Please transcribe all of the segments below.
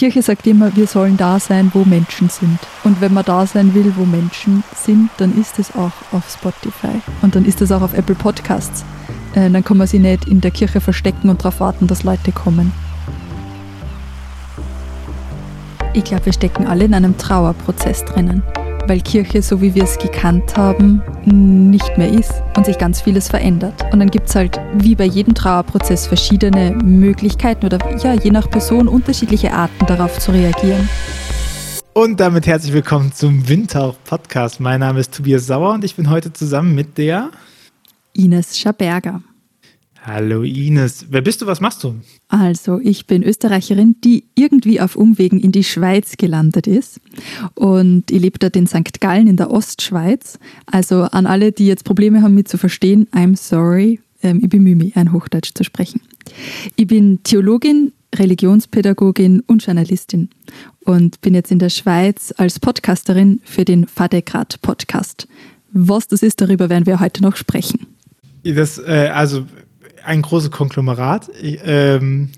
Kirche sagt immer, wir sollen da sein, wo Menschen sind. Und wenn man da sein will, wo Menschen sind, dann ist es auch auf Spotify. Und dann ist es auch auf Apple Podcasts. Äh, dann kann man sich nicht in der Kirche verstecken und darauf warten, dass Leute kommen. Ich glaube, wir stecken alle in einem Trauerprozess drinnen weil Kirche, so wie wir es gekannt haben, nicht mehr ist und sich ganz vieles verändert. Und dann gibt es halt wie bei jedem Trauerprozess verschiedene Möglichkeiten oder ja, je nach Person unterschiedliche Arten darauf zu reagieren. Und damit herzlich willkommen zum Windtauch Podcast. Mein Name ist Tobias Sauer und ich bin heute zusammen mit der Ines Schaberger. Hallo Ines, wer bist du, was machst du? Also, ich bin Österreicherin, die irgendwie auf Umwegen in die Schweiz gelandet ist. Und ich lebe dort in St. Gallen in der Ostschweiz. Also an alle, die jetzt Probleme haben, mich zu verstehen, I'm sorry. Ähm, ich bemühe mich, ein Hochdeutsch zu sprechen. Ich bin Theologin, Religionspädagogin und Journalistin und bin jetzt in der Schweiz als Podcasterin für den Fadegrat Podcast. Was das ist, darüber werden wir heute noch sprechen. Das, äh, also ein großes Konglomerat. Ähm,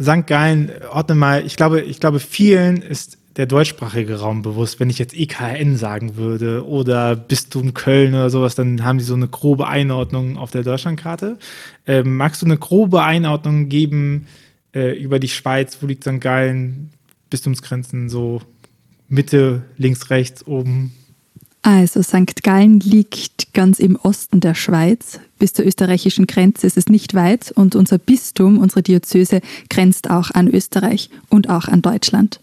St. Gallen, ordne mal, ich glaube, ich glaube, vielen ist der deutschsprachige Raum bewusst. Wenn ich jetzt EKN sagen würde oder Bistum Köln oder sowas, dann haben die so eine grobe Einordnung auf der Deutschlandkarte. Ähm, magst du eine grobe Einordnung geben äh, über die Schweiz? Wo liegt St. Gallen? Bistumsgrenzen so Mitte, links, rechts, oben? Also St. Gallen liegt ganz im Osten der Schweiz. Bis zur österreichischen Grenze ist es nicht weit und unser Bistum, unsere Diözese, grenzt auch an Österreich und auch an Deutschland.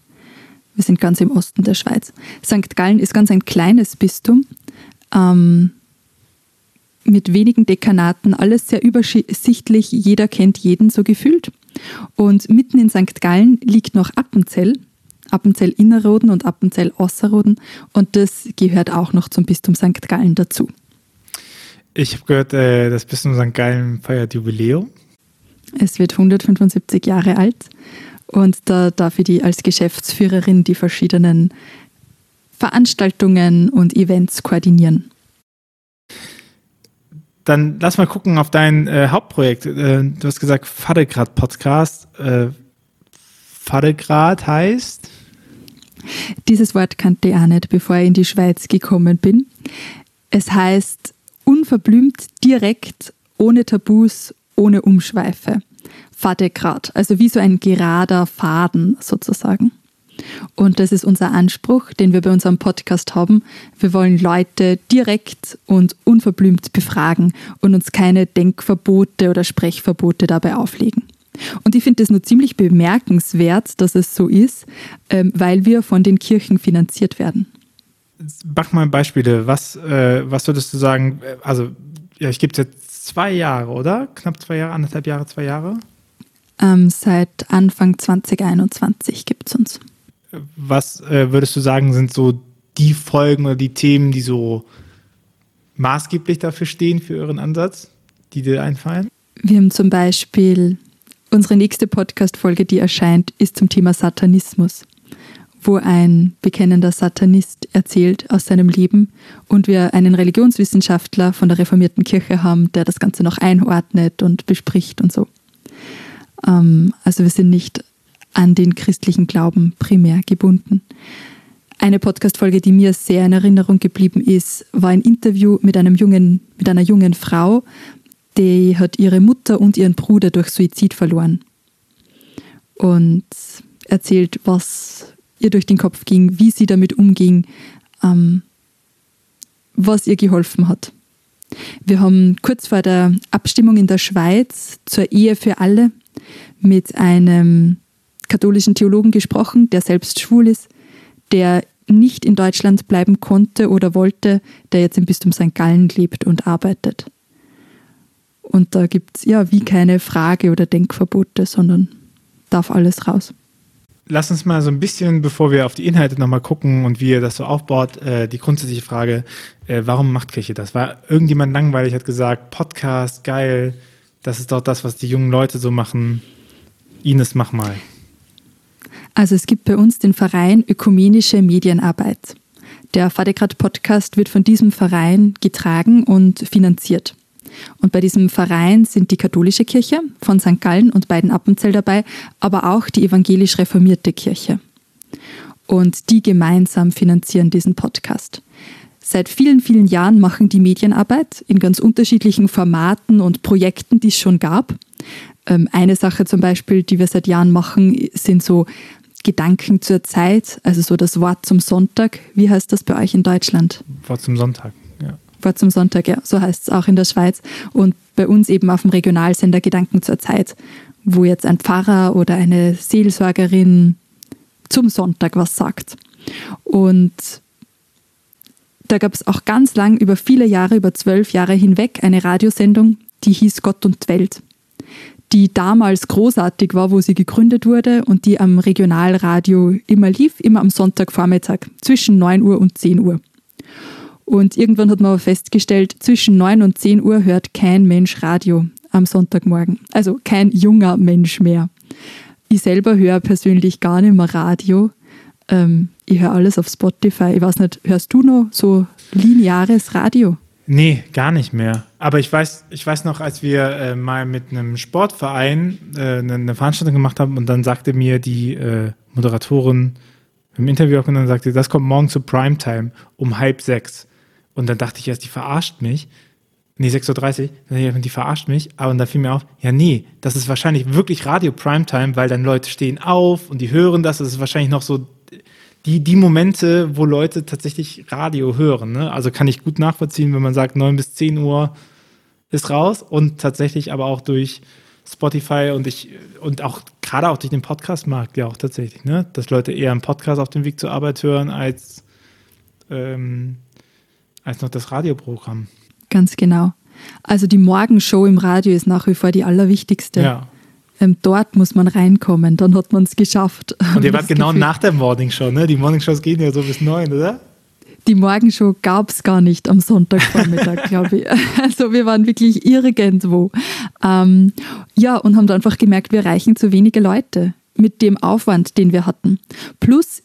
Wir sind ganz im Osten der Schweiz. St. Gallen ist ganz ein kleines Bistum ähm, mit wenigen Dekanaten, alles sehr übersichtlich, jeder kennt jeden so gefühlt. Und mitten in St. Gallen liegt noch Appenzell, Appenzell Innerrhoden und Appenzell Osserrhoden und das gehört auch noch zum Bistum St. Gallen dazu. Ich habe gehört, äh, das Bistum St. Gallen feiert Jubiläum. Es wird 175 Jahre alt und da darf ich die als Geschäftsführerin die verschiedenen Veranstaltungen und Events koordinieren. Dann lass mal gucken auf dein äh, Hauptprojekt. Äh, du hast gesagt, Fadegrad Podcast. Äh, Fadegrad heißt? Dieses Wort kannte ich auch nicht, bevor ich in die Schweiz gekommen bin. Es heißt unverblümt, direkt, ohne Tabus, ohne Umschweife. Fadegrad, also wie so ein gerader Faden sozusagen. Und das ist unser Anspruch, den wir bei unserem Podcast haben. Wir wollen Leute direkt und unverblümt befragen und uns keine Denkverbote oder Sprechverbote dabei auflegen. Und ich finde es nur ziemlich bemerkenswert, dass es so ist, ähm, weil wir von den Kirchen finanziert werden. Mach mal Beispiele. Was, äh, was würdest du sagen? Also, ja, ich gebe es jetzt zwei Jahre, oder? Knapp zwei Jahre, anderthalb Jahre, zwei Jahre? Ähm, seit Anfang 2021 gibt es uns. Was äh, würdest du sagen, sind so die Folgen oder die Themen, die so maßgeblich dafür stehen, für euren Ansatz, die dir einfallen? Wir haben zum Beispiel Unsere nächste Podcast-Folge, die erscheint, ist zum Thema Satanismus, wo ein bekennender Satanist erzählt aus seinem Leben und wir einen Religionswissenschaftler von der reformierten Kirche haben, der das Ganze noch einordnet und bespricht und so. Ähm, also wir sind nicht an den christlichen Glauben primär gebunden. Eine Podcast-Folge, die mir sehr in Erinnerung geblieben ist, war ein Interview mit einem jungen, mit einer jungen Frau, die hat ihre Mutter und ihren Bruder durch Suizid verloren. Und erzählt, was ihr durch den Kopf ging, wie sie damit umging, ähm, was ihr geholfen hat. Wir haben kurz vor der Abstimmung in der Schweiz zur Ehe für alle mit einem katholischen Theologen gesprochen, der selbst schwul ist, der nicht in Deutschland bleiben konnte oder wollte, der jetzt im Bistum St. Gallen lebt und arbeitet. Und da gibt es ja wie keine Frage oder Denkverbote, sondern darf alles raus. Lass uns mal so ein bisschen, bevor wir auf die Inhalte nochmal gucken und wie ihr das so aufbaut, äh, die grundsätzliche Frage, äh, warum macht Kirche das? War irgendjemand langweilig, hat gesagt, Podcast, geil, das ist doch das, was die jungen Leute so machen. Ines, mach mal. Also es gibt bei uns den Verein Ökumenische Medienarbeit. Der Fadekrat Podcast wird von diesem Verein getragen und finanziert. Und bei diesem Verein sind die katholische Kirche von St. Gallen und beiden Appenzell dabei, aber auch die evangelisch reformierte Kirche. Und die gemeinsam finanzieren diesen Podcast. Seit vielen, vielen Jahren machen die Medienarbeit in ganz unterschiedlichen Formaten und Projekten, die es schon gab. Ähm, eine Sache zum Beispiel, die wir seit Jahren machen, sind so Gedanken zur Zeit, also so das Wort zum Sonntag. Wie heißt das bei euch in Deutschland? Wort zum Sonntag. Wort zum Sonntag, ja, so heißt es auch in der Schweiz. Und bei uns eben auf dem Regionalsender Gedanken zur Zeit, wo jetzt ein Pfarrer oder eine Seelsorgerin zum Sonntag was sagt. Und da gab es auch ganz lang, über viele Jahre, über zwölf Jahre hinweg, eine Radiosendung, die hieß Gott und Welt die damals großartig war, wo sie gegründet wurde und die am Regionalradio immer lief, immer am Sonntagvormittag zwischen 9 Uhr und 10 Uhr. Und irgendwann hat man aber festgestellt, zwischen 9 und 10 Uhr hört kein Mensch Radio am Sonntagmorgen. Also kein junger Mensch mehr. Ich selber höre persönlich gar nicht mehr Radio. Ähm, ich höre alles auf Spotify. Ich weiß nicht, hörst du noch so lineares Radio? Nee, gar nicht mehr. Aber ich weiß, ich weiß noch, als wir äh, mal mit einem Sportverein äh, eine, eine, Veranstaltung gemacht haben und dann sagte mir die äh, Moderatorin im Interview auch und dann sagte, das kommt morgen zu Primetime um halb sechs. Und dann dachte ich erst, die verarscht mich. Nee, 6.30 Uhr, die verarscht mich. Aber dann fiel mir auf, ja, nee, das ist wahrscheinlich wirklich Radio Primetime, weil dann Leute stehen auf und die hören das. Das ist wahrscheinlich noch so die, die Momente, wo Leute tatsächlich Radio hören. Ne? Also kann ich gut nachvollziehen, wenn man sagt, 9 bis 10 Uhr ist raus und tatsächlich aber auch durch Spotify und ich und auch gerade auch durch den Podcast-Markt ja auch tatsächlich, ne? dass Leute eher einen Podcast auf dem Weg zur Arbeit hören als, ähm, als noch das Radioprogramm. Ganz genau. Also die Morgenshow im Radio ist nach wie vor die allerwichtigste. Ja ähm, dort muss man reinkommen, dann hat man es geschafft. Und ihr wart genau Gefühl. nach der Morning Show, ne? Die Morning Shows gehen ja so bis neun, oder? Die Morgenshow gab es gar nicht am Sonntagvormittag, glaube ich. Also wir waren wirklich irgendwo. Ähm, ja, und haben dann einfach gemerkt, wir erreichen zu wenige Leute mit dem Aufwand, den wir hatten. Plus,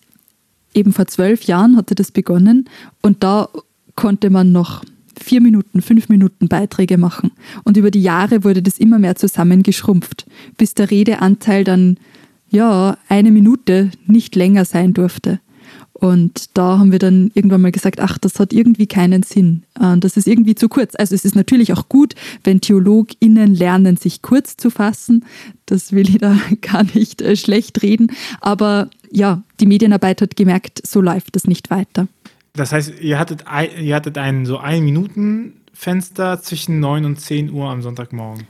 eben vor zwölf Jahren hatte das begonnen und da konnte man noch vier Minuten, fünf Minuten Beiträge machen. Und über die Jahre wurde das immer mehr zusammengeschrumpft, bis der Redeanteil dann, ja, eine Minute nicht länger sein durfte. Und da haben wir dann irgendwann mal gesagt, ach, das hat irgendwie keinen Sinn. Äh, das ist irgendwie zu kurz. Also es ist natürlich auch gut, wenn TheologInnen lernen, sich kurz zu fassen. Das will ich da gar nicht äh, schlecht reden. Aber ja, die Medienarbeit hat gemerkt, so läuft das nicht weiter. Das heißt, ihr hattet, ein, ihr hattet ein so ein Minuten Fenster zwischen 9 und 10 Uhr am Sonntagmorgen.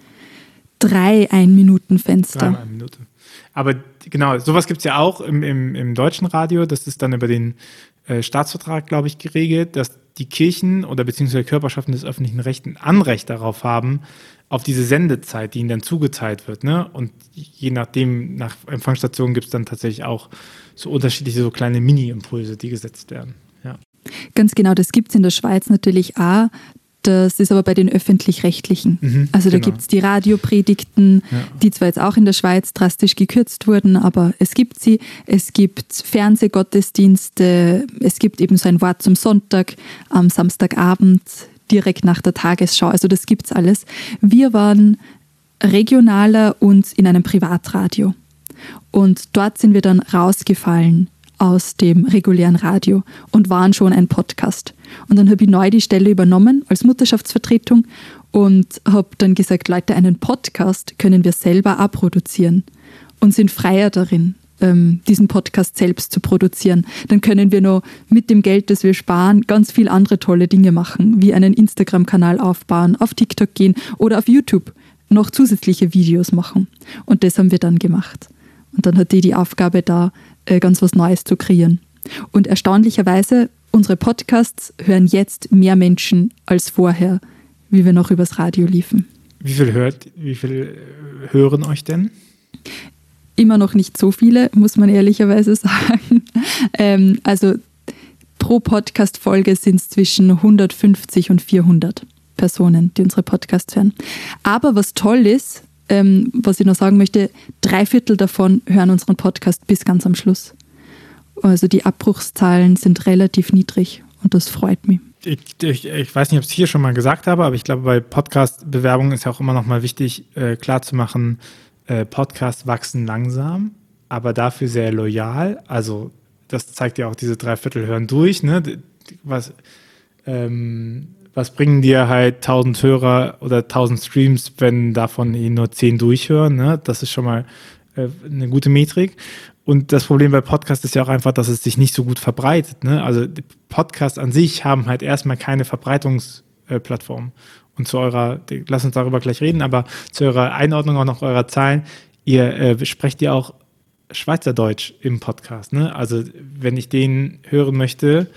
Drei Ein-Minuten-Fenster. Drei ein Minute. Aber genau, sowas gibt es ja auch im, im, im deutschen Radio. Das ist dann über den äh, Staatsvertrag, glaube ich, geregelt, dass die Kirchen oder beziehungsweise Körperschaften des öffentlichen Rechts ein Anrecht darauf haben, auf diese Sendezeit, die ihnen dann zugeteilt wird. Ne? Und je nachdem, nach Empfangsstationen gibt es dann tatsächlich auch so unterschiedliche, so kleine Mini-Impulse, die gesetzt werden. Ganz genau, das gibt es in der Schweiz natürlich auch. Das ist aber bei den öffentlich-rechtlichen. Mhm, also da genau. gibt es die Radiopredigten, ja. die zwar jetzt auch in der Schweiz drastisch gekürzt wurden, aber es gibt sie. Es gibt Fernsehgottesdienste, es gibt eben so ein Wort zum Sonntag am Samstagabend, direkt nach der Tagesschau. Also das gibt es alles. Wir waren regionaler und in einem Privatradio. Und dort sind wir dann rausgefallen aus dem regulären Radio und waren schon ein Podcast. Und dann habe ich neu die Stelle übernommen als Mutterschaftsvertretung und habe dann gesagt, Leute, einen Podcast können wir selber auch produzieren und sind freier darin, ähm, diesen Podcast selbst zu produzieren. Dann können wir noch mit dem Geld, das wir sparen, ganz viel andere tolle Dinge machen, wie einen Instagram-Kanal aufbauen, auf TikTok gehen oder auf YouTube noch zusätzliche Videos machen. Und das haben wir dann gemacht. Und dann hat die die Aufgabe da, äh, ganz was Neues zu kreieren. Und erstaunlicherweise, unsere Podcasts hören jetzt mehr Menschen als vorher, wie wir noch übers Radio liefen. Wie viel hört, wie viel äh, hören euch denn? Immer noch nicht so viele, muss man ehrlicherweise sagen. Ähm, also pro Podcast-Folge sind es zwischen 150 und 400 Personen, die unsere Podcasts hören. Aber was toll ist, ähm, was ich noch sagen möchte, drei Viertel davon hören unseren Podcast bis ganz am Schluss. Also die Abbruchszahlen sind relativ niedrig und das freut mich. ich, ich, ich, weiß nicht, ob ich es hier schon mal gesagt habe, aber ich glaube, bei Podcast-Bewerbungen ist ja auch immer noch mal wichtig, äh, klarzumachen, äh, Podcasts wachsen langsam, aber dafür sehr loyal. Also das zeigt ja auch diese Dreiviertel hören durch. Ne? Was, ähm, was bringen dir halt 1000 Hörer oder 1000 Streams, wenn davon eh nur 10 durchhören? Ne? Das ist schon mal äh, eine gute Metrik. Und das Problem bei Podcasts ist ja auch einfach, dass es sich nicht so gut verbreitet. Ne? Also Podcasts an sich haben halt erstmal keine Verbreitungsplattform. Und zu eurer, lass uns darüber gleich reden, aber zu eurer Einordnung auch noch eurer Zahlen, ihr äh, sprecht ja auch Schweizerdeutsch im Podcast. Ne? Also wenn ich den hören möchte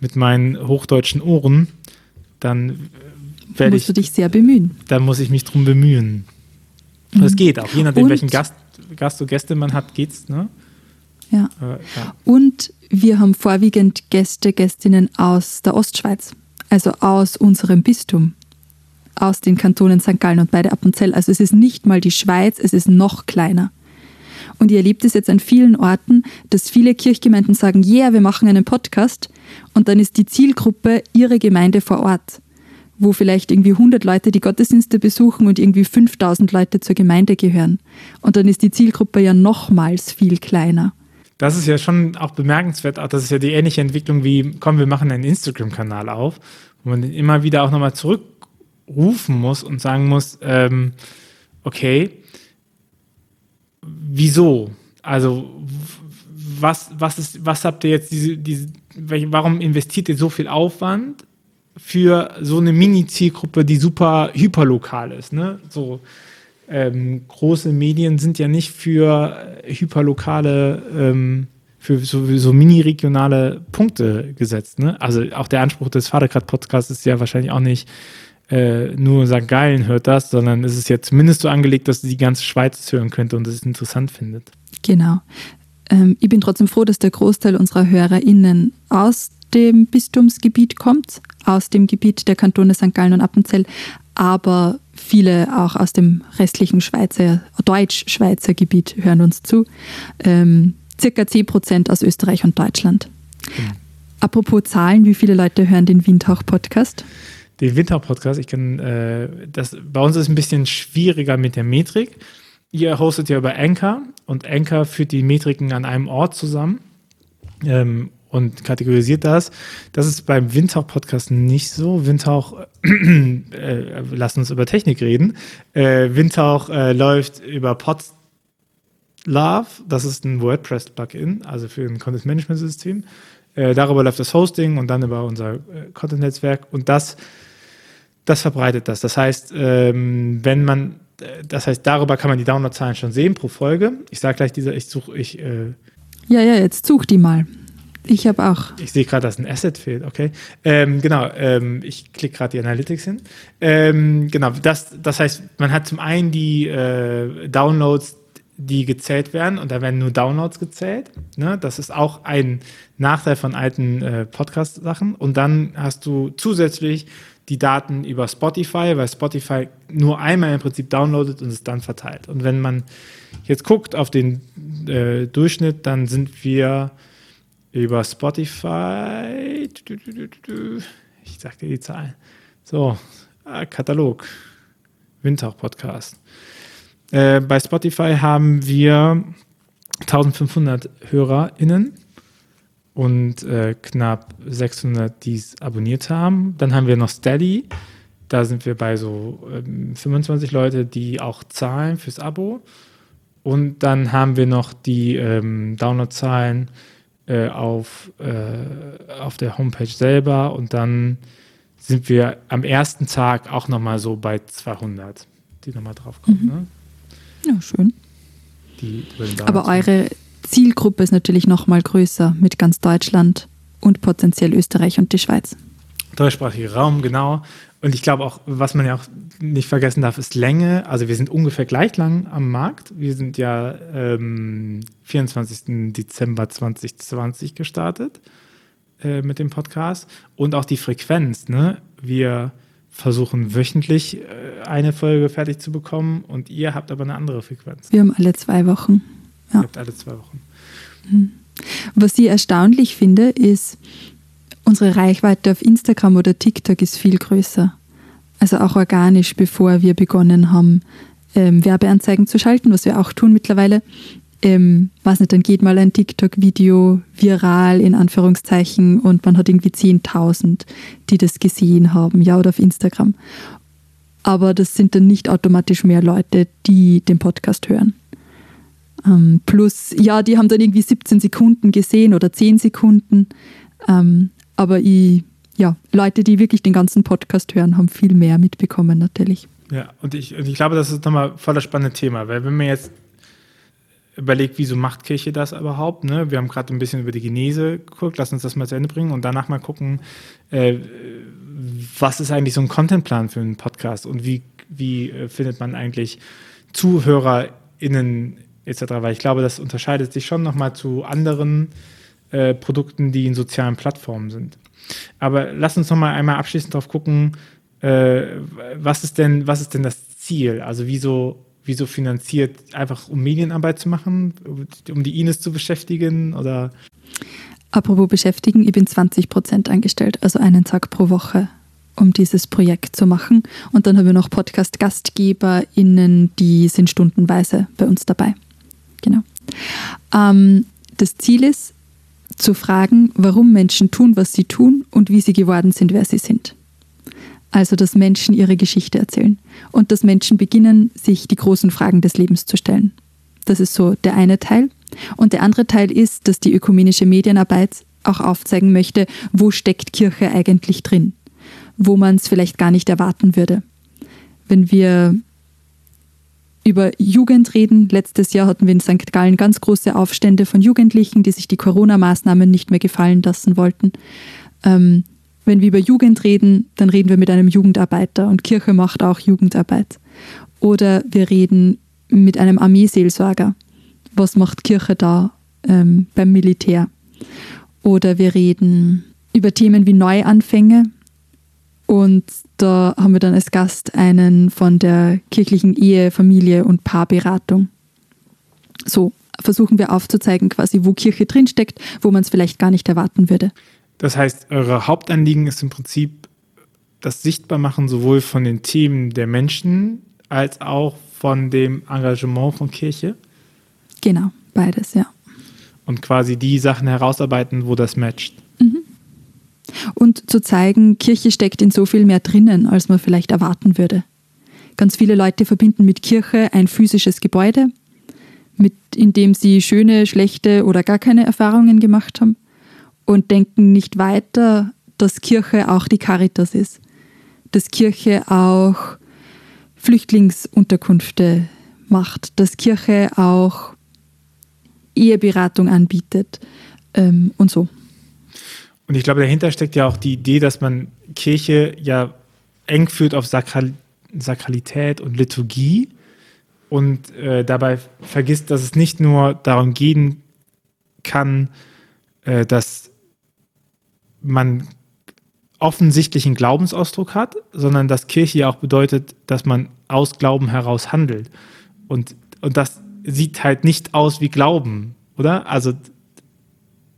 mit meinen hochdeutschen Ohren, dann werde ich. Musst du dich sehr bemühen. Dann muss ich mich drum bemühen. Mhm. Das geht auch, je nachdem, Und, welchen Gast, Gast oder Gäste man hat, geht's, ne? Ja. Äh, ja. Und wir haben vorwiegend Gäste, Gästinnen aus der Ostschweiz, also aus unserem Bistum, aus den Kantonen St. Gallen und beide Appenzell. Also es ist nicht mal die Schweiz, es ist noch kleiner. Und ihr erlebt es jetzt an vielen Orten, dass viele Kirchgemeinden sagen, ja, yeah, wir machen einen Podcast. Und dann ist die Zielgruppe ihre Gemeinde vor Ort, wo vielleicht irgendwie 100 Leute die Gottesdienste besuchen und irgendwie 5000 Leute zur Gemeinde gehören. Und dann ist die Zielgruppe ja nochmals viel kleiner das ist ja schon auch bemerkenswert. Auch das ist ja die ähnliche Entwicklung wie, komm, wir machen einen Instagram-Kanal auf, wo man immer wieder auch nochmal zurückrufen muss und sagen muss, ähm, okay, wieso? Also, was, was, ist, was habt ihr jetzt diese, diese, warum investiert ihr so viel Aufwand für so eine Mini-Zielgruppe, die super hyperlokal ist, ne? So, ähm, große Medien sind ja nicht für hyperlokale, ähm, für so, so mini-regionale Punkte gesetzt. Ne? Also auch der Anspruch des Vatergrad-Podcasts ist ja wahrscheinlich auch nicht äh, nur St. Gallen hört das, sondern es ist ja zumindest so angelegt, dass die ganze Schweiz hören könnte und es interessant findet. Genau. Ähm, ich bin trotzdem froh, dass der Großteil unserer HörerInnen aus dem Bistumsgebiet kommt, aus dem Gebiet der Kantone St. Gallen und Appenzell, aber viele auch aus dem restlichen Schweizer, Deutsch-Schweizer Gebiet hören uns zu. Ähm, circa 10 Prozent aus Österreich und Deutschland. Mhm. Apropos Zahlen, wie viele Leute hören den Windhauch-Podcast? Den Windhauch-Podcast, ich kann, äh, das, bei uns ist es ein bisschen schwieriger mit der Metrik. Ihr hostet ja über Anchor und Anchor führt die Metriken an einem Ort zusammen. Ähm, und kategorisiert das. Das ist beim Windhauch-Podcast nicht so. Windhauch, äh, lass uns über Technik reden. Äh, Windhauch äh, läuft über Podlove. Das ist ein WordPress-Plugin, also für ein Content-Management-System. Äh, darüber läuft das Hosting und dann über unser äh, Content-Netzwerk. Und das, das verbreitet das. Das heißt, ähm, wenn man, äh, das heißt, darüber kann man die Downloadzahlen schon sehen pro Folge. Ich sage gleich diese, ich suche, ich. ja, ja, jetzt such die mal. Ich habe auch. Ich sehe gerade, dass ein Asset fehlt, okay. Ähm, genau, ähm, ich klicke gerade die Analytics hin. Ähm, genau, das, das heißt, man hat zum einen die äh, Downloads, die gezählt werden und da werden nur Downloads gezählt. Ne? Das ist auch ein Nachteil von alten äh, Podcast-Sachen. Und dann hast du zusätzlich die Daten über Spotify, weil Spotify nur einmal im Prinzip downloadet und es dann verteilt. Und wenn man jetzt guckt auf den äh, Durchschnitt, dann sind wir über Spotify. Ich sag dir die Zahlen. So, ah, Katalog. Windhauch Podcast. Äh, bei Spotify haben wir 1500 HörerInnen und äh, knapp 600, die es abonniert haben. Dann haben wir noch Steady. Da sind wir bei so ähm, 25 Leute, die auch zahlen fürs Abo. Und dann haben wir noch die ähm, Downloadzahlen äh, auf, äh, auf der Homepage selber und dann sind wir am ersten Tag auch nochmal so bei 200, die nochmal draufkommen. Mhm. Ne? Ja, schön. Aber eure Zielgruppe ist natürlich nochmal größer mit ganz Deutschland und potenziell Österreich und die Schweiz. Deutschsprachiger Raum, genau. Und ich glaube auch, was man ja auch nicht vergessen darf, ist Länge. Also wir sind ungefähr gleich lang am Markt. Wir sind ja ähm, 24. Dezember 2020 gestartet äh, mit dem Podcast. Und auch die Frequenz. Ne? Wir versuchen wöchentlich äh, eine Folge fertig zu bekommen und ihr habt aber eine andere Frequenz. Wir haben alle zwei Wochen. Ja. Ihr habt alle zwei Wochen. Mhm. Was ich erstaunlich finde, ist, Unsere Reichweite auf Instagram oder TikTok ist viel größer. Also auch organisch, bevor wir begonnen haben, ähm, Werbeanzeigen zu schalten, was wir auch tun mittlerweile. Ähm, weiß nicht, dann geht mal ein TikTok-Video viral in Anführungszeichen und man hat irgendwie 10.000, die das gesehen haben, ja, oder auf Instagram. Aber das sind dann nicht automatisch mehr Leute, die den Podcast hören. Ähm, plus, ja, die haben dann irgendwie 17 Sekunden gesehen oder 10 Sekunden. Ähm, aber ich, ja, Leute, die wirklich den ganzen Podcast hören, haben viel mehr mitbekommen natürlich. Ja, und ich, und ich glaube, das ist nochmal voll das spannende Thema, weil wenn man jetzt überlegt, wieso macht Kirche das überhaupt? Ne? Wir haben gerade ein bisschen über die Genese geguckt, lass uns das mal zu Ende bringen und danach mal gucken, äh, was ist eigentlich so ein Contentplan für einen Podcast und wie, wie äh, findet man eigentlich ZuhörerInnen etc. Weil ich glaube, das unterscheidet sich schon nochmal zu anderen äh, Produkten, die in sozialen Plattformen sind. Aber lass uns nochmal einmal abschließend drauf gucken, äh, was, ist denn, was ist denn das Ziel? Also wieso, wieso finanziert, einfach um Medienarbeit zu machen, um die Ines zu beschäftigen oder? Apropos beschäftigen, ich bin 20 Prozent angestellt, also einen Tag pro Woche, um dieses Projekt zu machen. Und dann haben wir noch Podcast-GastgeberInnen, die sind stundenweise bei uns dabei. Genau. Ähm, das Ziel ist, zu fragen, warum Menschen tun, was sie tun und wie sie geworden sind, wer sie sind. Also, dass Menschen ihre Geschichte erzählen und dass Menschen beginnen, sich die großen Fragen des Lebens zu stellen. Das ist so der eine Teil. Und der andere Teil ist, dass die ökumenische Medienarbeit auch aufzeigen möchte, wo steckt Kirche eigentlich drin, wo man es vielleicht gar nicht erwarten würde. Wenn wir über Jugend reden. Letztes Jahr hatten wir in St. Gallen ganz große Aufstände von Jugendlichen, die sich die Corona-Maßnahmen nicht mehr gefallen lassen wollten. Ähm, wenn wir über Jugend reden, dann reden wir mit einem Jugendarbeiter und Kirche macht auch Jugendarbeit. Oder wir reden mit einem Armeeseelsorger. Was macht Kirche da ähm, beim Militär? Oder wir reden über Themen wie Neuanfänge. Und da haben wir dann als Gast einen von der kirchlichen Ehe, Familie und Paarberatung. So versuchen wir aufzuzeigen, quasi, wo Kirche drinsteckt, wo man es vielleicht gar nicht erwarten würde. Das heißt, eure Hauptanliegen ist im Prinzip das Sichtbarmachen sowohl von den Themen der Menschen als auch von dem Engagement von Kirche? Genau, beides, ja. Und quasi die Sachen herausarbeiten, wo das matcht. Und zu zeigen, Kirche steckt in so viel mehr drinnen, als man vielleicht erwarten würde. Ganz viele Leute verbinden mit Kirche ein physisches Gebäude, mit, in dem sie schöne, schlechte oder gar keine Erfahrungen gemacht haben und denken nicht weiter, dass Kirche auch die Caritas ist, dass Kirche auch Flüchtlingsunterkünfte macht, dass Kirche auch Eheberatung anbietet ähm, und so. Und ich glaube, dahinter steckt ja auch die Idee, dass man Kirche ja eng führt auf Sakral Sakralität und Liturgie und äh, dabei vergisst, dass es nicht nur darum gehen kann, äh, dass man offensichtlichen Glaubensausdruck hat, sondern dass Kirche ja auch bedeutet, dass man aus Glauben heraus handelt. Und, und das sieht halt nicht aus wie Glauben, oder? Also,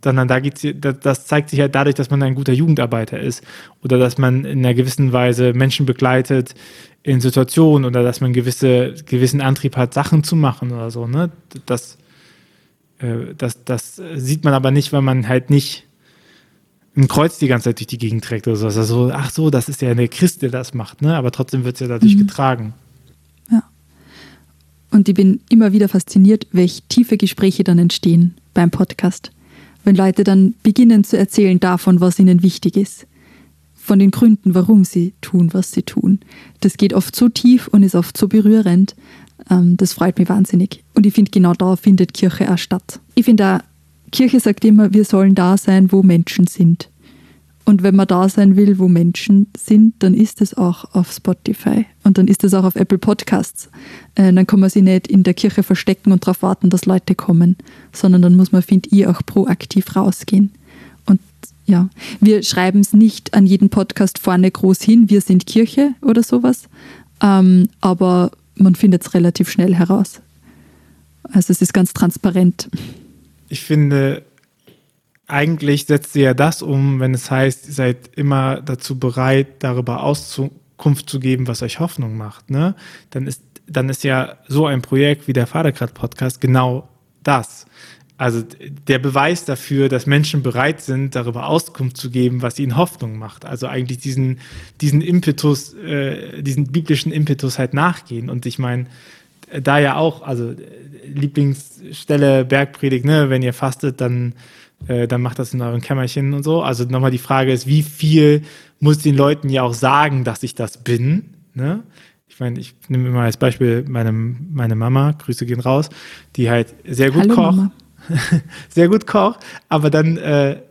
sondern da geht's, das zeigt sich halt dadurch, dass man ein guter Jugendarbeiter ist oder dass man in einer gewissen Weise Menschen begleitet in Situationen oder dass man gewisse, gewissen Antrieb hat, Sachen zu machen oder so. Ne? Das, äh, das, das sieht man aber nicht, weil man halt nicht ein Kreuz die ganze Zeit durch die Gegend trägt oder so. Also, ach so, das ist ja eine Christ, der das macht, ne? Aber trotzdem wird es ja dadurch mhm. getragen. Ja. Und ich bin immer wieder fasziniert, welche tiefe Gespräche dann entstehen beim Podcast. Wenn Leute dann beginnen zu erzählen davon, was ihnen wichtig ist. Von den Gründen, warum sie tun, was sie tun. Das geht oft so tief und ist oft so berührend. Ähm, das freut mich wahnsinnig. Und ich finde, genau da findet Kirche auch statt. Ich finde auch, Kirche sagt immer, wir sollen da sein, wo Menschen sind. Und wenn man da sein will, wo Menschen sind, dann ist es auch auf Spotify und dann ist es auch auf Apple Podcasts. Äh, dann kann man sich nicht in der Kirche verstecken und darauf warten, dass Leute kommen, sondern dann muss man, finde ich, auch proaktiv rausgehen. Und ja, wir schreiben es nicht an jeden Podcast vorne groß hin, wir sind Kirche oder sowas, ähm, aber man findet es relativ schnell heraus. Also es ist ganz transparent ich finde, eigentlich setzt ihr ja das um, wenn es heißt, ihr seid immer dazu bereit, darüber Auskunft zu geben, was euch Hoffnung macht. Ne? Dann, ist, dann ist ja so ein Projekt wie der Vatergrad-Podcast genau das. Also der Beweis dafür, dass Menschen bereit sind, darüber Auskunft zu geben, was ihnen Hoffnung macht. Also eigentlich diesen, diesen Impetus, äh, diesen biblischen Impetus halt nachgehen. Und ich meine, da ja auch, also Lieblingsstelle Bergpredigt, ne, wenn ihr fastet, dann, äh, dann macht das in euren Kämmerchen und so. Also nochmal die Frage ist, wie viel muss den Leuten ja auch sagen, dass ich das bin, ne? Ich meine, ich nehme immer als Beispiel meine, meine Mama, Grüße gehen raus, die halt sehr gut Hallo, kocht. Sehr gut kocht, aber dann, äh,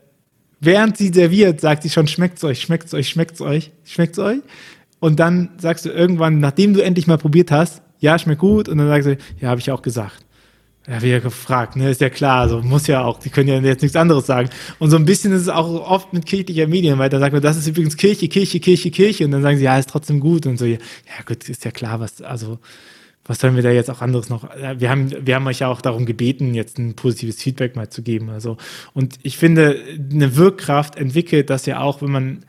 während sie serviert, sagt sie schon, schmeckt's euch, schmeckt's euch, schmeckt's euch, schmeckt's euch. Und dann sagst du irgendwann, nachdem du endlich mal probiert hast, ja, schmeckt gut, und dann sagst du, ja, habe ich auch gesagt. Ja, wie ja gefragt, ne, ist ja klar, also muss ja auch, die können ja jetzt nichts anderes sagen. Und so ein bisschen ist es auch oft mit kirchlicher Medien, weil da sagt man, das ist übrigens Kirche, Kirche, Kirche, Kirche, und dann sagen sie, ja, ist trotzdem gut und so, ja, gut, ist ja klar, was, also, was sollen wir da jetzt auch anderes noch? Wir haben, wir haben euch ja auch darum gebeten, jetzt ein positives Feedback mal zu geben. Also. Und ich finde, eine Wirkkraft entwickelt das ja auch, wenn man,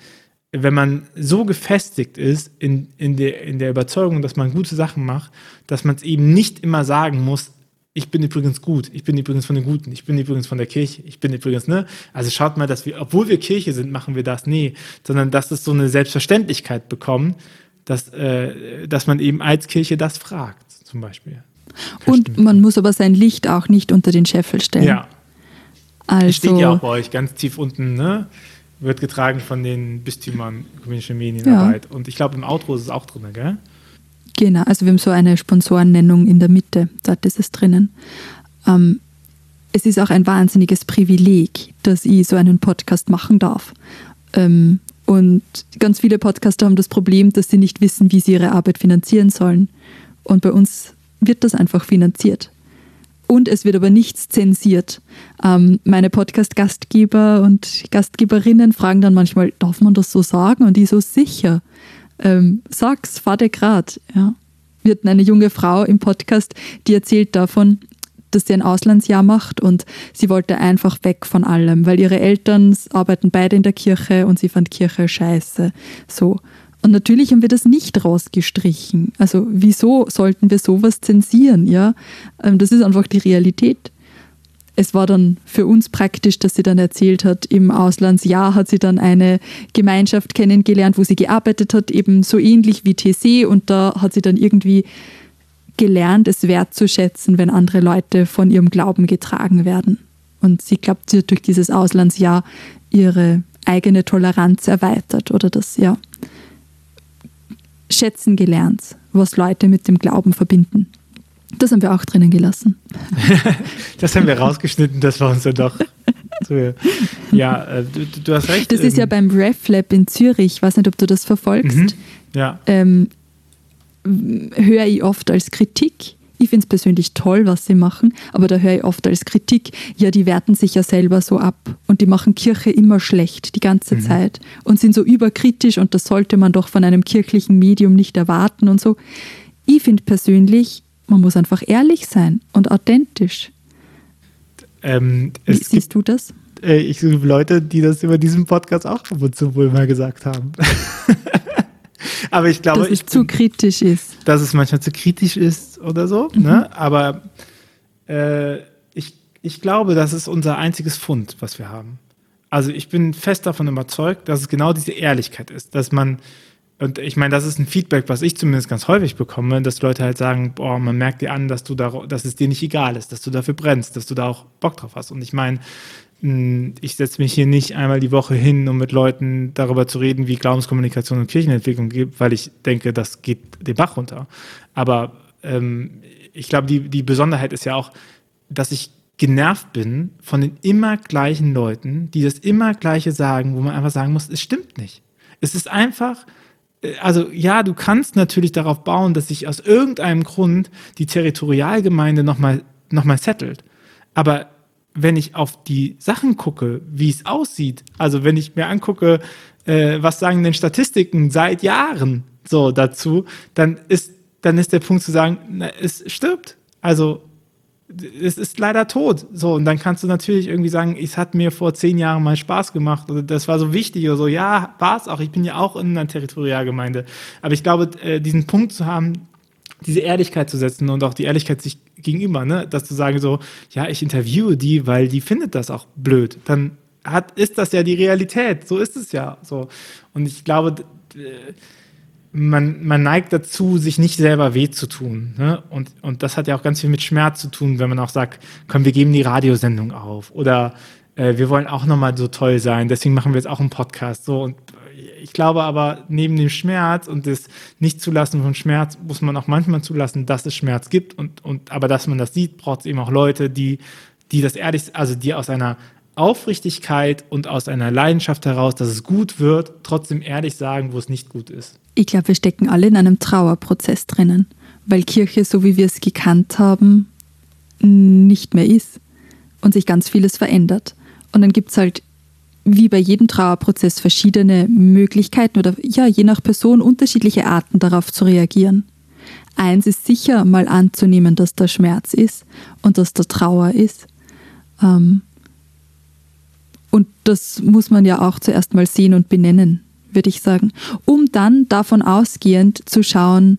wenn man so gefestigt ist in, in, der, in der Überzeugung, dass man gute Sachen macht, dass man es eben nicht immer sagen muss, ich bin übrigens gut, ich bin übrigens von den Guten, ich bin übrigens von der Kirche, ich bin übrigens, ne? Also schaut mal, dass wir, obwohl wir Kirche sind, machen wir das, nee, sondern dass es so eine Selbstverständlichkeit bekommt, dass, äh, dass man eben als Kirche das fragt zum Beispiel. Und man muss aber sein Licht auch nicht unter den Scheffel stellen. Ja. Also, steht ja auch bei euch ganz tief unten, ne? Wird getragen von den Bistümern ökumenische Medienarbeit. Ja. Und ich glaube, im Outro ist es auch drin, gell? Genau, also wir haben so eine Sponsorennennung in der Mitte, dort ist es drinnen. Ähm, es ist auch ein wahnsinniges Privileg, dass ich so einen Podcast machen darf. Ähm, und ganz viele Podcaster haben das Problem, dass sie nicht wissen, wie sie ihre Arbeit finanzieren sollen. Und bei uns wird das einfach finanziert. Und es wird aber nichts zensiert. Ähm, meine Podcast-Gastgeber und Gastgeberinnen fragen dann manchmal, darf man das so sagen? Und die so sicher. Ähm, sag's, fahr dir grad. Ja. Wir hatten eine junge Frau im Podcast, die erzählt davon, dass sie ein Auslandsjahr macht und sie wollte einfach weg von allem, weil ihre Eltern arbeiten beide in der Kirche und sie fand Kirche scheiße. So. Und natürlich haben wir das nicht rausgestrichen. Also wieso sollten wir sowas zensieren? Ja, ähm, das ist einfach die Realität. Es war dann für uns praktisch, dass sie dann erzählt hat, im Auslandsjahr hat sie dann eine Gemeinschaft kennengelernt, wo sie gearbeitet hat, eben so ähnlich wie TC. Und da hat sie dann irgendwie gelernt, es wertzuschätzen, wenn andere Leute von ihrem Glauben getragen werden. Und sie glaubt, sie hat durch dieses Auslandsjahr ihre eigene Toleranz erweitert oder das, ja schätzen gelernt, was Leute mit dem Glauben verbinden. Das haben wir auch drinnen gelassen. das haben wir rausgeschnitten, das war uns ja doch. ja, äh, du, du, hast recht. Das ist ja ähm, beim RefLab in Zürich, ich weiß nicht, ob du das verfolgst. Mhm, ja. Ähm, höre ich oft als Kritik, ich finde es persönlich toll, was sie machen, aber da höre ich oft als Kritik, ja, die werten sich ja selber so ab und die machen Kirche immer schlecht, die ganze mhm. Zeit und sind so überkritisch und das sollte man doch von einem kirchlichen Medium nicht erwarten und so. Ich finde persönlich, man muss einfach ehrlich sein und authentisch. Ähm, Wie siehst du das? Äh, ich suche Leute, die das über diesen Podcast auch ab und zu wohl mal gesagt haben. Aber ich glaube, dass es zu kritisch ist. Dass es manchmal zu kritisch ist oder so. Mhm. Ne? Aber äh, ich, ich glaube, das ist unser einziges Fund, was wir haben. Also ich bin fest davon überzeugt, dass es genau diese Ehrlichkeit ist, dass man und ich meine, das ist ein Feedback, was ich zumindest ganz häufig bekomme, dass Leute halt sagen, boah, man merkt dir an, dass du da, dass es dir nicht egal ist, dass du dafür brennst, dass du da auch Bock drauf hast. Und ich meine, hm, ich setze mich hier nicht einmal die Woche hin, um mit Leuten darüber zu reden, wie Glaubenskommunikation und Kirchenentwicklung geht, weil ich denke, das geht den Bach runter. Aber ähm, ich glaube, die, die Besonderheit ist ja auch, dass ich genervt bin von den immer gleichen Leuten, die das immer gleiche sagen, wo man einfach sagen muss, es stimmt nicht. Es ist einfach, also ja, du kannst natürlich darauf bauen, dass sich aus irgendeinem Grund die Territorialgemeinde nochmal noch mal settelt. Aber wenn ich auf die Sachen gucke, wie es aussieht, also wenn ich mir angucke, äh, was sagen denn Statistiken seit Jahren so dazu, dann ist, dann ist der Punkt zu sagen, na, es stirbt. Also es ist leider tot. So, und dann kannst du natürlich irgendwie sagen, es hat mir vor zehn Jahren mal Spaß gemacht oder das war so wichtig oder so. Ja, war es auch. Ich bin ja auch in einer Territorialgemeinde. Aber ich glaube, äh, diesen Punkt zu haben, diese Ehrlichkeit zu setzen und auch die Ehrlichkeit sich gegenüber, ne, dass zu sagen so, ja, ich interviewe die, weil die findet das auch blöd. Dann hat, ist das ja die Realität. So ist es ja. So. Und ich glaube, man, man neigt dazu, sich nicht selber weh zu tun. Ne? Und, und das hat ja auch ganz viel mit Schmerz zu tun, wenn man auch sagt, komm, wir geben die Radiosendung auf. Oder äh, wir wollen auch nochmal so toll sein, deswegen machen wir jetzt auch einen Podcast. So, und ich glaube aber, neben dem Schmerz und das Nicht-Zulassen von Schmerz muss man auch manchmal zulassen, dass es Schmerz gibt. Und, und aber dass man das sieht, braucht es eben auch Leute, die, die das ehrlich, also die aus einer Aufrichtigkeit und aus einer Leidenschaft heraus, dass es gut wird, trotzdem ehrlich sagen, wo es nicht gut ist. Ich glaube, wir stecken alle in einem Trauerprozess drinnen, weil Kirche, so wie wir es gekannt haben, nicht mehr ist und sich ganz vieles verändert. Und dann gibt es halt wie bei jedem Trauerprozess verschiedene Möglichkeiten oder ja, je nach Person unterschiedliche Arten darauf zu reagieren. Eins ist sicher mal anzunehmen, dass da Schmerz ist und dass da Trauer ist. Ähm, und das muss man ja auch zuerst mal sehen und benennen, würde ich sagen, um dann davon ausgehend zu schauen,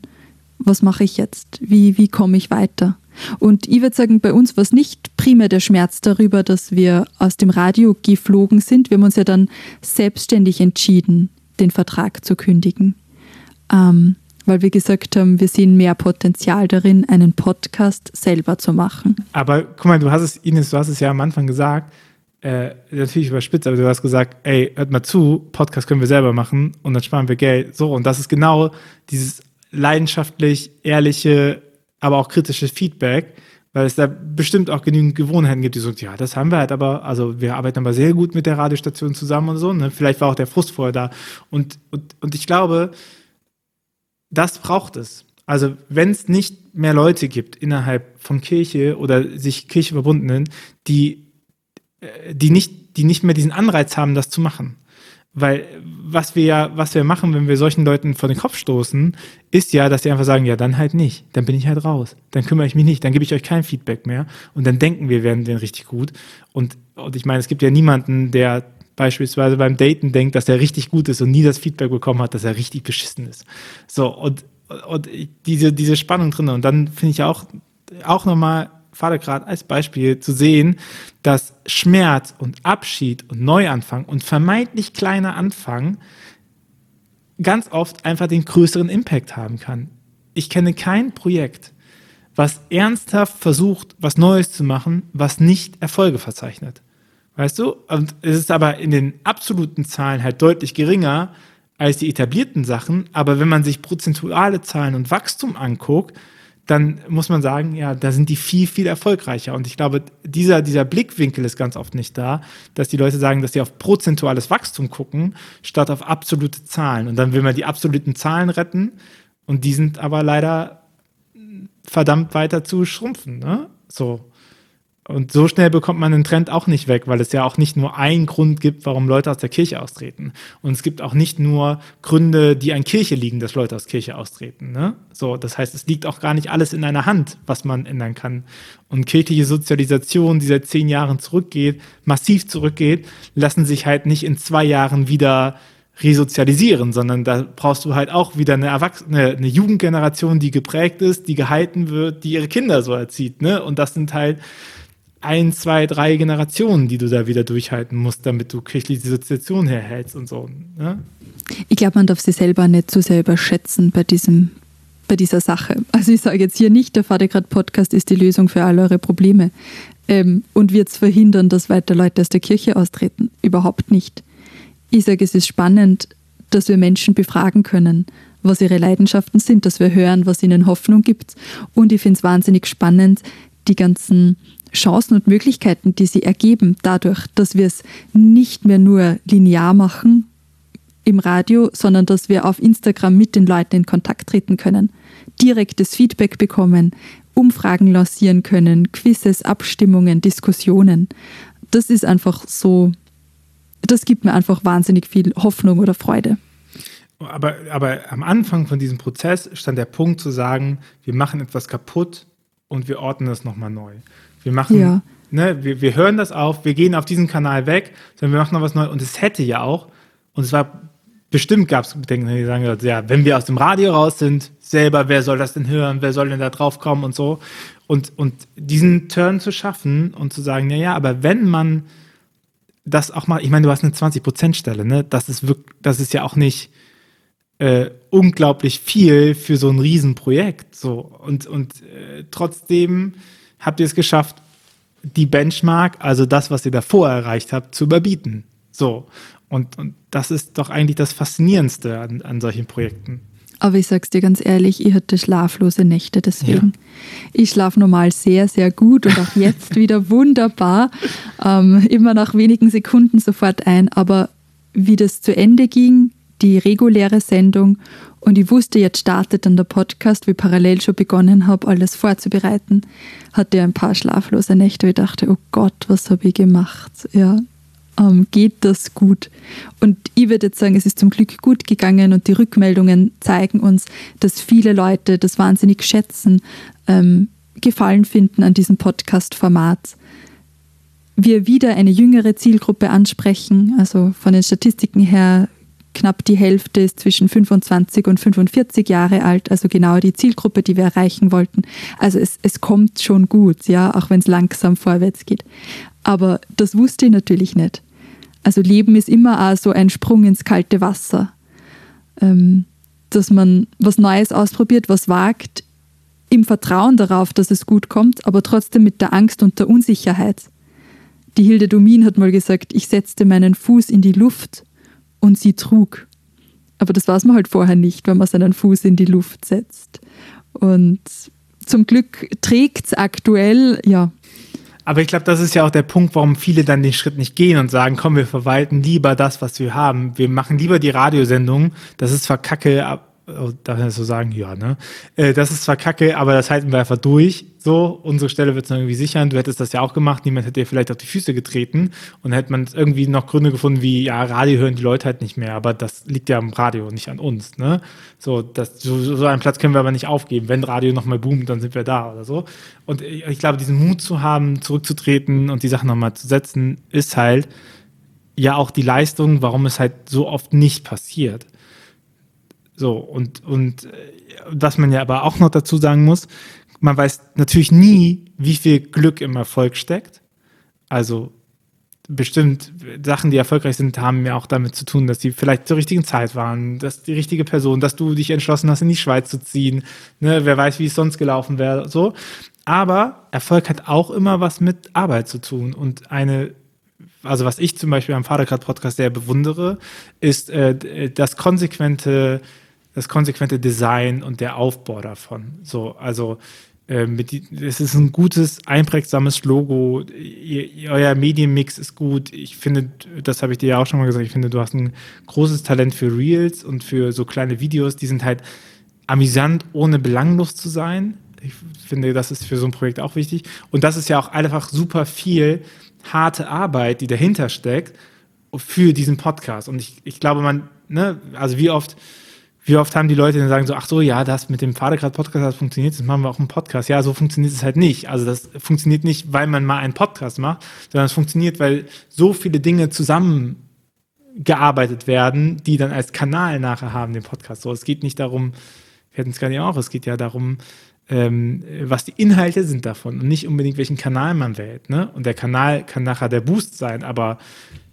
was mache ich jetzt? Wie, wie komme ich weiter? Und ich würde sagen, bei uns war es nicht primär der Schmerz darüber, dass wir aus dem Radio geflogen sind. Wir haben uns ja dann selbstständig entschieden, den Vertrag zu kündigen. Ähm, weil wir gesagt haben, wir sehen mehr Potenzial darin, einen Podcast selber zu machen. Aber guck mal, du hast es, Ines, du hast es ja am Anfang gesagt, äh, natürlich überspitzt, aber du hast gesagt, ey, hört mal zu, Podcast können wir selber machen und dann sparen wir Geld. So, und das ist genau dieses leidenschaftlich, ehrliche, aber auch kritische Feedback, weil es da bestimmt auch genügend Gewohnheiten gibt, die sagen, ja, das haben wir halt aber, also wir arbeiten aber sehr gut mit der Radiostation zusammen und so, ne? Vielleicht war auch der Frust vorher da. Und, und, und ich glaube, das braucht es. Also, wenn es nicht mehr Leute gibt innerhalb von Kirche oder sich Kirche verbundenen, die die nicht, die nicht mehr diesen Anreiz haben, das zu machen. Weil was wir ja, was wir machen, wenn wir solchen Leuten vor den Kopf stoßen, ist ja, dass die einfach sagen, ja, dann halt nicht. Dann bin ich halt raus. Dann kümmere ich mich nicht. Dann gebe ich euch kein Feedback mehr. Und dann denken wir, werden den richtig gut. Und, und ich meine, es gibt ja niemanden, der beispielsweise beim Daten denkt, dass er richtig gut ist und nie das Feedback bekommen hat, dass er richtig beschissen ist. So, und, und diese, diese Spannung drin. Und dann finde ich auch, auch nochmal Vatergrad als Beispiel zu sehen, dass Schmerz und Abschied und Neuanfang und vermeintlich kleiner Anfang ganz oft einfach den größeren Impact haben kann. Ich kenne kein Projekt, was ernsthaft versucht, was Neues zu machen, was nicht Erfolge verzeichnet. Weißt du? Und es ist aber in den absoluten Zahlen halt deutlich geringer als die etablierten Sachen. Aber wenn man sich prozentuale Zahlen und Wachstum anguckt, dann muss man sagen, ja, da sind die viel, viel erfolgreicher. Und ich glaube, dieser, dieser Blickwinkel ist ganz oft nicht da, dass die Leute sagen, dass sie auf prozentuales Wachstum gucken, statt auf absolute Zahlen. Und dann will man die absoluten Zahlen retten und die sind aber leider verdammt weiter zu schrumpfen. Ne? So. Und so schnell bekommt man den Trend auch nicht weg, weil es ja auch nicht nur einen Grund gibt, warum Leute aus der Kirche austreten. Und es gibt auch nicht nur Gründe, die an Kirche liegen, dass Leute aus Kirche austreten. Ne? So, das heißt, es liegt auch gar nicht alles in einer Hand, was man ändern kann. Und kirchliche Sozialisation, die seit zehn Jahren zurückgeht, massiv zurückgeht, lassen sich halt nicht in zwei Jahren wieder resozialisieren, sondern da brauchst du halt auch wieder eine Erwachsene, eine Jugendgeneration, die geprägt ist, die gehalten wird, die ihre Kinder so erzieht. Ne? Und das sind halt ein, zwei, drei Generationen, die du da wieder durchhalten musst, damit du kirchliche Situation herhältst und so. Ne? Ich glaube, man darf sich selber nicht zu so selber schätzen bei diesem bei dieser Sache. Also ich sage jetzt hier nicht, der Vatergrad-Podcast ist die Lösung für all eure Probleme ähm, und wird es verhindern, dass weiter Leute aus der Kirche austreten. Überhaupt nicht. Ich sage, es ist spannend, dass wir Menschen befragen können, was ihre Leidenschaften sind, dass wir hören, was ihnen Hoffnung gibt. Und ich finde es wahnsinnig spannend, die ganzen Chancen und Möglichkeiten, die sie ergeben, dadurch, dass wir es nicht mehr nur linear machen im Radio, sondern dass wir auf Instagram mit den Leuten in Kontakt treten können, direktes Feedback bekommen, Umfragen lancieren können, Quizzes, Abstimmungen, Diskussionen. Das ist einfach so, das gibt mir einfach wahnsinnig viel Hoffnung oder Freude. Aber, aber am Anfang von diesem Prozess stand der Punkt zu sagen, wir machen etwas kaputt, und wir ordnen das nochmal neu. Wir machen, ja. ne, wir, wir hören das auf, wir gehen auf diesen Kanal weg, sondern wir machen noch was Neues. Und es hätte ja auch, und es war bestimmt gab es Bedenken, die sagen, ja, wenn wir aus dem Radio raus sind, selber, wer soll das denn hören, wer soll denn da drauf kommen und so. Und, und diesen Turn zu schaffen und zu sagen, ja, ja, aber wenn man das auch mal, ich meine, du hast eine 20%-Stelle, ne? Das ist wirklich, das ist ja auch nicht äh, unglaublich viel für so ein Riesenprojekt. So. Und, und äh, trotzdem habt ihr es geschafft, die Benchmark, also das, was ihr davor erreicht habt, zu überbieten. So. Und, und das ist doch eigentlich das Faszinierendste an, an solchen Projekten. Aber ich sag's dir ganz ehrlich, ich hatte schlaflose Nächte deswegen. Ja. Ich schlafe normal sehr, sehr gut und auch jetzt wieder wunderbar. Ähm, immer nach wenigen Sekunden sofort ein. Aber wie das zu Ende ging, die reguläre Sendung und ich wusste, jetzt startet dann der Podcast, wie parallel schon begonnen habe, alles vorzubereiten, hatte ein paar schlaflose Nächte, ich dachte, oh Gott, was habe ich gemacht? Ja, ähm, geht das gut? Und ich würde jetzt sagen, es ist zum Glück gut gegangen und die Rückmeldungen zeigen uns, dass viele Leute das wahnsinnig schätzen, ähm, Gefallen finden an diesem Podcast-Format. Wir wieder eine jüngere Zielgruppe ansprechen, also von den Statistiken her knapp die Hälfte ist zwischen 25 und 45 Jahre alt, also genau die Zielgruppe, die wir erreichen wollten. Also es, es kommt schon gut, ja, auch wenn es langsam vorwärts geht. Aber das wusste ich natürlich nicht. Also Leben ist immer auch so ein Sprung ins kalte Wasser. Ähm, dass man was Neues ausprobiert, was wagt, im Vertrauen darauf, dass es gut kommt, aber trotzdem mit der Angst und der Unsicherheit. Die Hilde Domin hat mal gesagt, ich setzte meinen Fuß in die Luft und sie trug. Aber das weiß man halt vorher nicht, wenn man seinen Fuß in die Luft setzt. Und zum Glück trägt es aktuell, ja. Aber ich glaube, das ist ja auch der Punkt, warum viele dann den Schritt nicht gehen und sagen, komm, wir verwalten lieber das, was wir haben. Wir machen lieber die Radiosendung. Das ist zwar kacke, darf ich das so sagen? Ja, ne? Äh, das ist zwar kacke, aber das halten wir einfach durch. So, unsere Stelle wird es irgendwie sichern. Du hättest das ja auch gemacht. Niemand hätte dir vielleicht auf die Füße getreten. Und hätte man irgendwie noch Gründe gefunden, wie, ja, Radio hören die Leute halt nicht mehr. Aber das liegt ja am Radio, nicht an uns, ne? So, das, so, so einen Platz können wir aber nicht aufgeben. Wenn Radio nochmal boomt, dann sind wir da oder so. Und ich, glaube, diesen Mut zu haben, zurückzutreten und die Sachen nochmal zu setzen, ist halt ja auch die Leistung, warum es halt so oft nicht passiert. So, und, und äh, was man ja aber auch noch dazu sagen muss, man weiß natürlich nie, wie viel Glück im Erfolg steckt. Also bestimmt Sachen, die erfolgreich sind, haben ja auch damit zu tun, dass die vielleicht zur richtigen Zeit waren, dass die richtige Person, dass du dich entschlossen hast, in die Schweiz zu ziehen. Ne, wer weiß, wie es sonst gelaufen wäre. So. Aber Erfolg hat auch immer was mit Arbeit zu tun. Und eine, also was ich zum Beispiel am Vatergrad-Podcast sehr bewundere, ist äh, das konsequente das konsequente Design und der Aufbau davon. So, also äh, es ist ein gutes, einprägsames Logo. Ihr, euer Medienmix ist gut. Ich finde, das habe ich dir ja auch schon mal gesagt, ich finde, du hast ein großes Talent für Reels und für so kleine Videos. Die sind halt amüsant, ohne belanglos zu sein. Ich finde, das ist für so ein Projekt auch wichtig. Und das ist ja auch einfach super viel harte Arbeit, die dahinter steckt für diesen Podcast. Und ich, ich glaube, man, ne, also wie oft wie oft haben die Leute dann sagen so, ach so, ja, das mit dem Vatergrad-Podcast das funktioniert, das machen wir auch im Podcast. Ja, so funktioniert es halt nicht. Also das funktioniert nicht, weil man mal einen Podcast macht, sondern es funktioniert, weil so viele Dinge zusammengearbeitet werden, die dann als Kanal nachher haben, den Podcast. So, es geht nicht darum, wir hätten es gar nicht auch, es geht ja darum, ähm, was die Inhalte sind davon und nicht unbedingt, welchen Kanal man wählt. Ne? Und der Kanal kann nachher der Boost sein, aber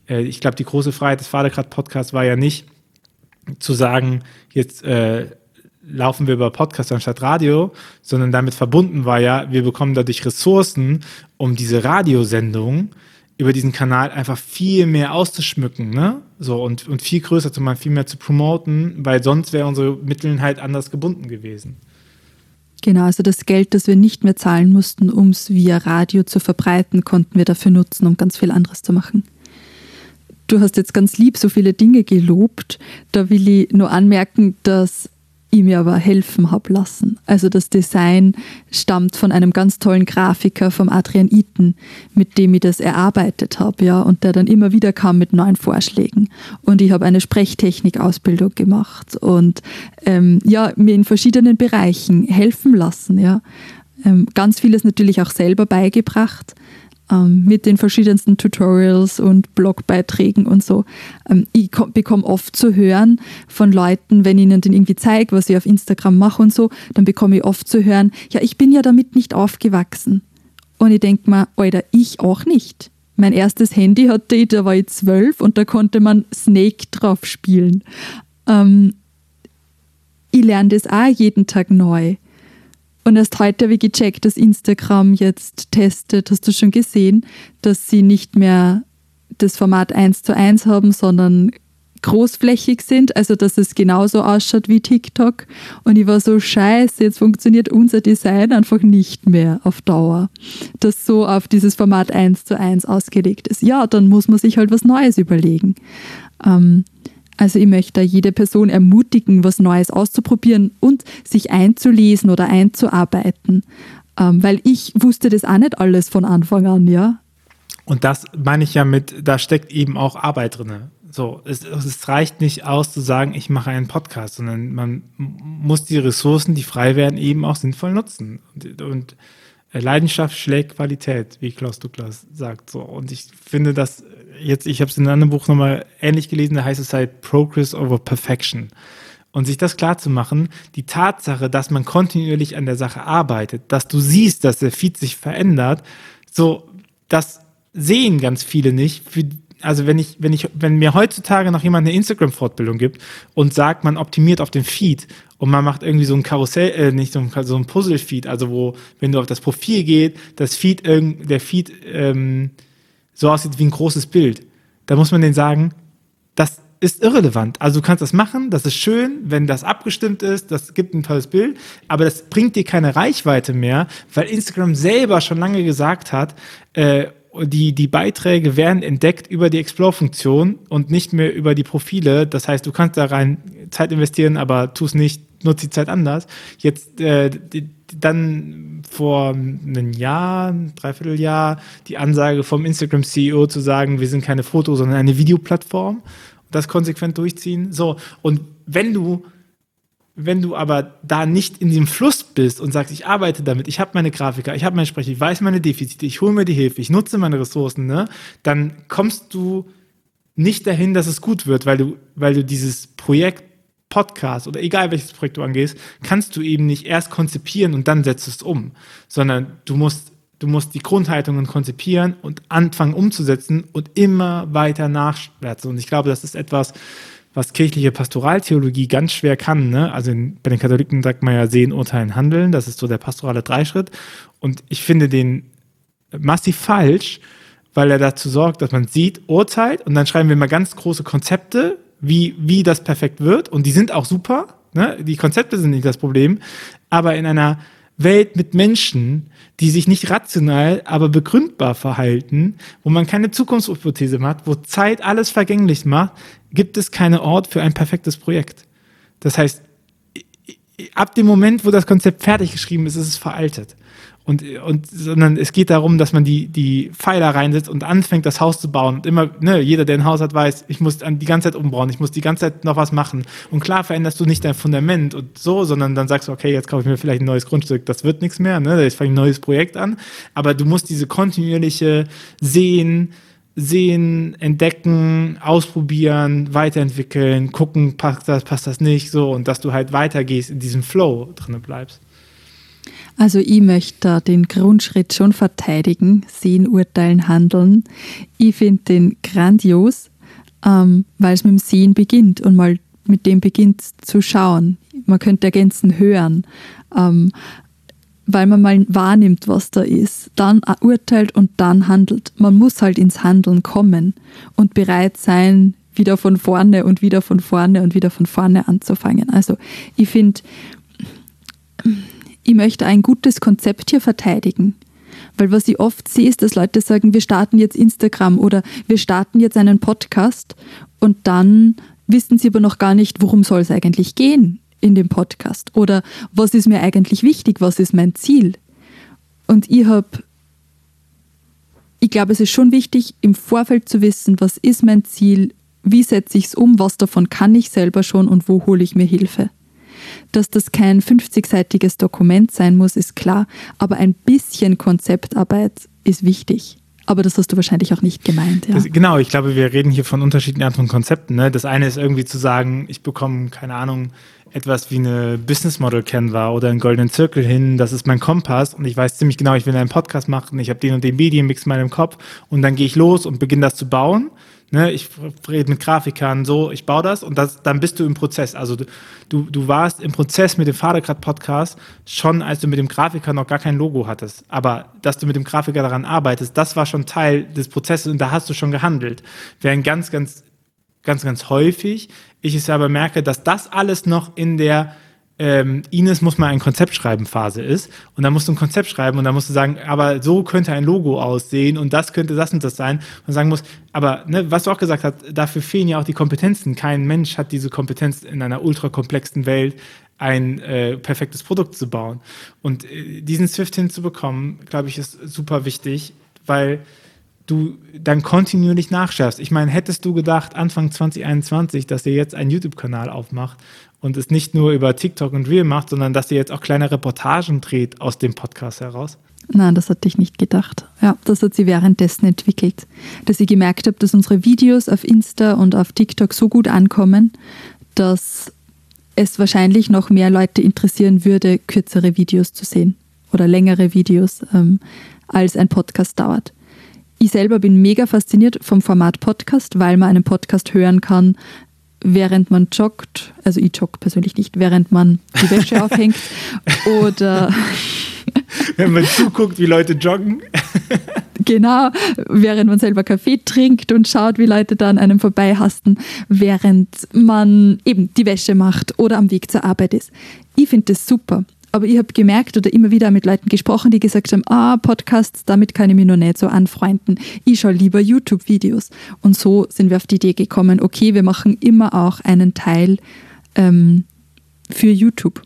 äh, ich glaube, die große Freiheit des Vatergrad-Podcasts war ja nicht, zu sagen, jetzt äh, laufen wir über Podcast anstatt Radio, sondern damit verbunden war ja, wir bekommen dadurch Ressourcen, um diese Radiosendung über diesen Kanal einfach viel mehr auszuschmücken, ne? So und, und viel größer zu machen, viel mehr zu promoten, weil sonst wäre unsere Mittel halt anders gebunden gewesen. Genau, also das Geld, das wir nicht mehr zahlen mussten, um es via Radio zu verbreiten, konnten wir dafür nutzen, um ganz viel anderes zu machen. Du hast jetzt ganz lieb so viele Dinge gelobt. Da will ich nur anmerken, dass ich mir aber helfen habe lassen. Also das Design stammt von einem ganz tollen Grafiker vom Adrian Eaton, mit dem ich das erarbeitet habe, ja, und der dann immer wieder kam mit neuen Vorschlägen. Und ich habe eine Sprechtechnik-Ausbildung gemacht und ähm, ja, mir in verschiedenen Bereichen helfen lassen, ja. Ähm, ganz vieles natürlich auch selber beigebracht ähm, mit den verschiedensten Tutorials und Blogbeiträgen und so. Ähm, ich bekomme oft zu hören von Leuten, wenn ich ihnen dann irgendwie zeige, was ich auf Instagram mache und so, dann bekomme ich oft zu hören, ja, ich bin ja damit nicht aufgewachsen. Und ich denke mir, Alter, ich auch nicht. Mein erstes Handy hatte ich, da war ich zwölf und da konnte man Snake drauf spielen. Ähm, ich lerne das auch jeden Tag neu. Und erst heute habe ich gecheckt, dass Instagram jetzt testet, hast du schon gesehen, dass sie nicht mehr das Format 1 zu 1 haben, sondern großflächig sind, also dass es genauso ausschaut wie TikTok. Und ich war so scheiße, jetzt funktioniert unser Design einfach nicht mehr auf Dauer, das so auf dieses Format 1 zu 1 ausgelegt ist. Ja, dann muss man sich halt was Neues überlegen. Ähm, also ich möchte jede Person ermutigen, was Neues auszuprobieren und sich einzulesen oder einzuarbeiten. Ähm, weil ich wusste das auch nicht alles von Anfang an, ja. Und das meine ich ja mit, da steckt eben auch Arbeit drin. So, es, es, reicht nicht aus zu sagen, ich mache einen Podcast, sondern man muss die Ressourcen, die frei werden, eben auch sinnvoll nutzen. Und, und Leidenschaft schlägt Qualität, wie Klaus Douglas sagt. So. Und ich finde, dass jetzt, ich habe es in einem anderen Buch nochmal ähnlich gelesen, da heißt es halt Progress over Perfection. Und sich das klar zu machen, die Tatsache, dass man kontinuierlich an der Sache arbeitet, dass du siehst, dass der Feed sich verändert, so, das sehen ganz viele nicht. Für, also wenn ich, wenn ich, wenn mir heutzutage noch jemand eine Instagram-Fortbildung gibt und sagt, man optimiert auf den Feed und man macht irgendwie so ein Karussell, äh, nicht so ein, so ein Puzzle-Feed, also wo, wenn du auf das Profil geht, das Feed, der Feed ähm, so aussieht wie ein großes Bild, da muss man denen sagen, das ist irrelevant. Also du kannst das machen, das ist schön, wenn das abgestimmt ist, das gibt ein tolles Bild, aber das bringt dir keine Reichweite mehr, weil Instagram selber schon lange gesagt hat, äh, die, die Beiträge werden entdeckt über die Explore-Funktion und nicht mehr über die Profile. Das heißt, du kannst da rein Zeit investieren, aber tu es nicht, nutze die Zeit anders. Jetzt äh, die, dann vor einem Jahr, ein Dreivierteljahr, die Ansage vom Instagram-CEO zu sagen, wir sind keine Foto, sondern eine Videoplattform. Das konsequent durchziehen. So, und wenn du wenn du aber da nicht in dem Fluss bist und sagst, ich arbeite damit, ich habe meine Grafiker, ich habe meine Sprecher, ich weiß meine Defizite, ich hole mir die Hilfe, ich nutze meine Ressourcen, ne, dann kommst du nicht dahin, dass es gut wird, weil du, weil du dieses Projekt Podcast oder egal welches Projekt du angehst, kannst du eben nicht erst konzipieren und dann setzt es um, sondern du musst, du musst die Grundhaltungen konzipieren und anfangen umzusetzen und immer weiter nachwärts. Und ich glaube, das ist etwas, was kirchliche Pastoraltheologie ganz schwer kann. Ne? Also in, bei den Katholiken sagt man ja sehen, urteilen, handeln. Das ist so der pastorale Dreischritt. Und ich finde den massiv falsch, weil er dazu sorgt, dass man sieht, urteilt und dann schreiben wir mal ganz große Konzepte, wie, wie das perfekt wird. Und die sind auch super. Ne? Die Konzepte sind nicht das Problem. Aber in einer Welt mit Menschen, die sich nicht rational, aber begründbar verhalten, wo man keine Zukunftshypothese macht, wo Zeit alles vergänglich macht, gibt es keinen Ort für ein perfektes Projekt. Das heißt, ab dem Moment, wo das Konzept fertig geschrieben ist, ist es veraltet. Und, und, sondern es geht darum, dass man die, die Pfeiler reinsetzt und anfängt, das Haus zu bauen. Und immer, ne, jeder, der ein Haus hat, weiß, ich muss die ganze Zeit umbauen, ich muss die ganze Zeit noch was machen. Und klar veränderst du nicht dein Fundament und so, sondern dann sagst du, okay, jetzt kaufe ich mir vielleicht ein neues Grundstück, das wird nichts mehr, ne, jetzt fange ich ein neues Projekt an. Aber du musst diese kontinuierliche Sehen, sehen, entdecken, ausprobieren, weiterentwickeln, gucken, passt das, passt das nicht, so, und dass du halt weitergehst, in diesem Flow drinne bleibst. Also ich möchte den Grundschritt schon verteidigen, sehen, urteilen, handeln. Ich finde den grandios, ähm, weil es mit dem Sehen beginnt und mal mit dem beginnt zu schauen. Man könnte ergänzen, hören. Ähm, weil man mal wahrnimmt, was da ist, dann urteilt und dann handelt. Man muss halt ins Handeln kommen und bereit sein, wieder von vorne und wieder von vorne und wieder von vorne anzufangen. Also ich finde, ich möchte ein gutes Konzept hier verteidigen. Weil was ich oft sehe, ist, dass Leute sagen, wir starten jetzt Instagram oder wir starten jetzt einen Podcast und dann wissen sie aber noch gar nicht, worum soll es eigentlich gehen in dem Podcast oder was ist mir eigentlich wichtig, was ist mein Ziel. Und ich habe, ich glaube, es ist schon wichtig, im Vorfeld zu wissen, was ist mein Ziel, wie setze ich es um, was davon kann ich selber schon und wo hole ich mir Hilfe. Dass das kein 50-seitiges Dokument sein muss, ist klar, aber ein bisschen Konzeptarbeit ist wichtig. Aber das hast du wahrscheinlich auch nicht gemeint. Ja. Das, genau, ich glaube, wir reden hier von unterschiedlichen Arten Konzepten. Ne? Das eine ist irgendwie zu sagen, ich bekomme, keine Ahnung, etwas wie eine Business Model Canva oder einen goldenen Zirkel hin, das ist mein Kompass und ich weiß ziemlich genau, ich will einen Podcast machen, ich habe den und den Medienmix in meinem Kopf und dann gehe ich los und beginne das zu bauen. Ne, ich rede mit Grafikern, so, ich baue das und das, dann bist du im Prozess. Also du, du, warst im Prozess mit dem Vatergrad-Podcast schon, als du mit dem Grafiker noch gar kein Logo hattest. Aber dass du mit dem Grafiker daran arbeitest, das war schon Teil des Prozesses und da hast du schon gehandelt. Während ganz, ganz, ganz, ganz häufig ich es aber merke, dass das alles noch in der ähm, Ines muss mal ein Konzept schreiben Phase ist. Und dann musst du ein Konzept schreiben und dann musst du sagen, aber so könnte ein Logo aussehen und das könnte das und das sein. Und sagen muss, aber ne, was du auch gesagt hast, dafür fehlen ja auch die Kompetenzen. Kein Mensch hat diese Kompetenz in einer ultrakomplexen Welt ein äh, perfektes Produkt zu bauen. Und äh, diesen Swift hinzubekommen, glaube ich, ist super wichtig, weil du dann kontinuierlich nachschärfst. Ich meine, hättest du gedacht, Anfang 2021, dass ihr jetzt einen YouTube-Kanal aufmacht und es nicht nur über TikTok und Reel macht, sondern dass ihr jetzt auch kleine Reportagen dreht aus dem Podcast heraus? Nein, das hatte ich nicht gedacht. Ja, das hat sie währenddessen entwickelt. Dass ich gemerkt habe, dass unsere Videos auf Insta und auf TikTok so gut ankommen, dass es wahrscheinlich noch mehr Leute interessieren würde, kürzere Videos zu sehen oder längere Videos, ähm, als ein Podcast dauert. Ich selber bin mega fasziniert vom Format Podcast, weil man einen Podcast hören kann, während man joggt. Also ich jogge persönlich nicht, während man die Wäsche aufhängt. Oder wenn man zuguckt, wie Leute joggen. genau, während man selber Kaffee trinkt und schaut, wie Leute da an einem vorbeihasten, während man eben die Wäsche macht oder am Weg zur Arbeit ist. Ich finde das super. Aber ich habe gemerkt oder immer wieder mit Leuten gesprochen, die gesagt haben, ah, Podcasts, damit kann ich mich noch nicht so anfreunden. Ich schaue lieber YouTube-Videos. Und so sind wir auf die Idee gekommen, okay, wir machen immer auch einen Teil ähm, für YouTube.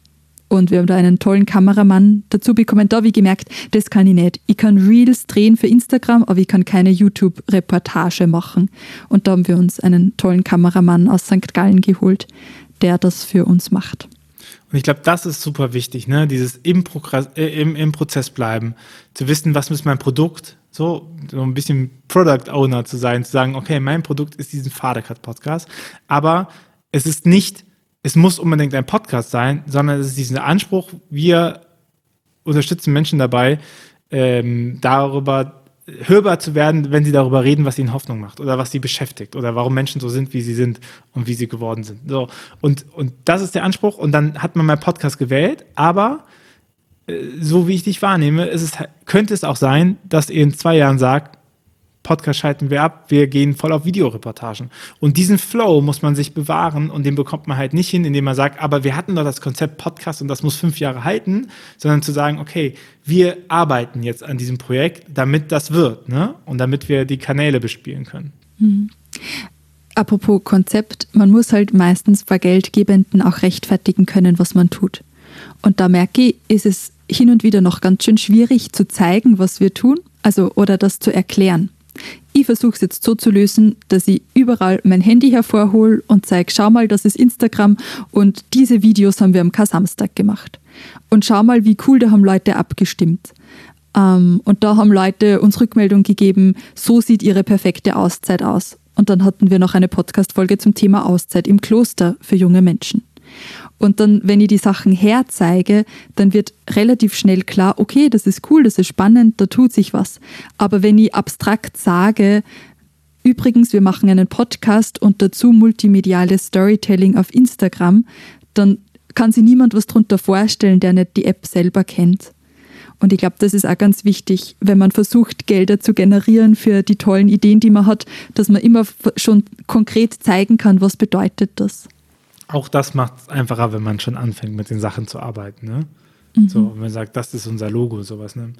Und wir haben da einen tollen Kameramann dazu bekommen. Da habe ich gemerkt, das kann ich nicht. Ich kann Reels drehen für Instagram, aber ich kann keine YouTube-Reportage machen. Und da haben wir uns einen tollen Kameramann aus St. Gallen geholt, der das für uns macht. Und ich glaube, das ist super wichtig, ne? Dieses im, äh, im, im Prozess bleiben, zu wissen, was ist mein Produkt, so, so ein bisschen Product Owner zu sein, zu sagen, okay, mein Produkt ist diesen Vatercut-Podcast, aber es ist nicht, es muss unbedingt ein Podcast sein, sondern es ist diesen Anspruch, wir unterstützen Menschen dabei, ähm, darüber hörbar zu werden, wenn sie darüber reden, was ihnen Hoffnung macht oder was sie beschäftigt oder warum Menschen so sind, wie sie sind und wie sie geworden sind. So und und das ist der Anspruch und dann hat man meinen Podcast gewählt, aber äh, so wie ich dich wahrnehme, es, könnte es auch sein, dass ihr in zwei Jahren sagt, Podcast schalten wir ab, wir gehen voll auf Videoreportagen. Und diesen Flow muss man sich bewahren und den bekommt man halt nicht hin, indem man sagt, aber wir hatten doch das Konzept Podcast und das muss fünf Jahre halten, sondern zu sagen, okay, wir arbeiten jetzt an diesem Projekt, damit das wird, ne? Und damit wir die Kanäle bespielen können. Mhm. Apropos Konzept, man muss halt meistens bei Geldgebenden auch rechtfertigen können, was man tut. Und da merke ich, ist es hin und wieder noch ganz schön schwierig zu zeigen, was wir tun, also oder das zu erklären. Ich versuche es jetzt so zu lösen, dass ich überall mein Handy hervorhole und zeige, schau mal, das ist Instagram und diese Videos haben wir am K-Samstag gemacht. Und schau mal, wie cool, da haben Leute abgestimmt. Ähm, und da haben Leute uns Rückmeldung gegeben, so sieht ihre perfekte Auszeit aus. Und dann hatten wir noch eine Podcast-Folge zum Thema Auszeit im Kloster für junge Menschen. Und dann, wenn ich die Sachen herzeige, dann wird relativ schnell klar, okay, das ist cool, das ist spannend, da tut sich was. Aber wenn ich abstrakt sage, übrigens, wir machen einen Podcast und dazu multimediales Storytelling auf Instagram, dann kann sich niemand was darunter vorstellen, der nicht die App selber kennt. Und ich glaube, das ist auch ganz wichtig, wenn man versucht, Gelder zu generieren für die tollen Ideen, die man hat, dass man immer schon konkret zeigen kann, was bedeutet das auch das macht es einfacher, wenn man schon anfängt, mit den Sachen zu arbeiten. Ne? Mhm. So, und man sagt, das ist unser Logo, sowas. Ne?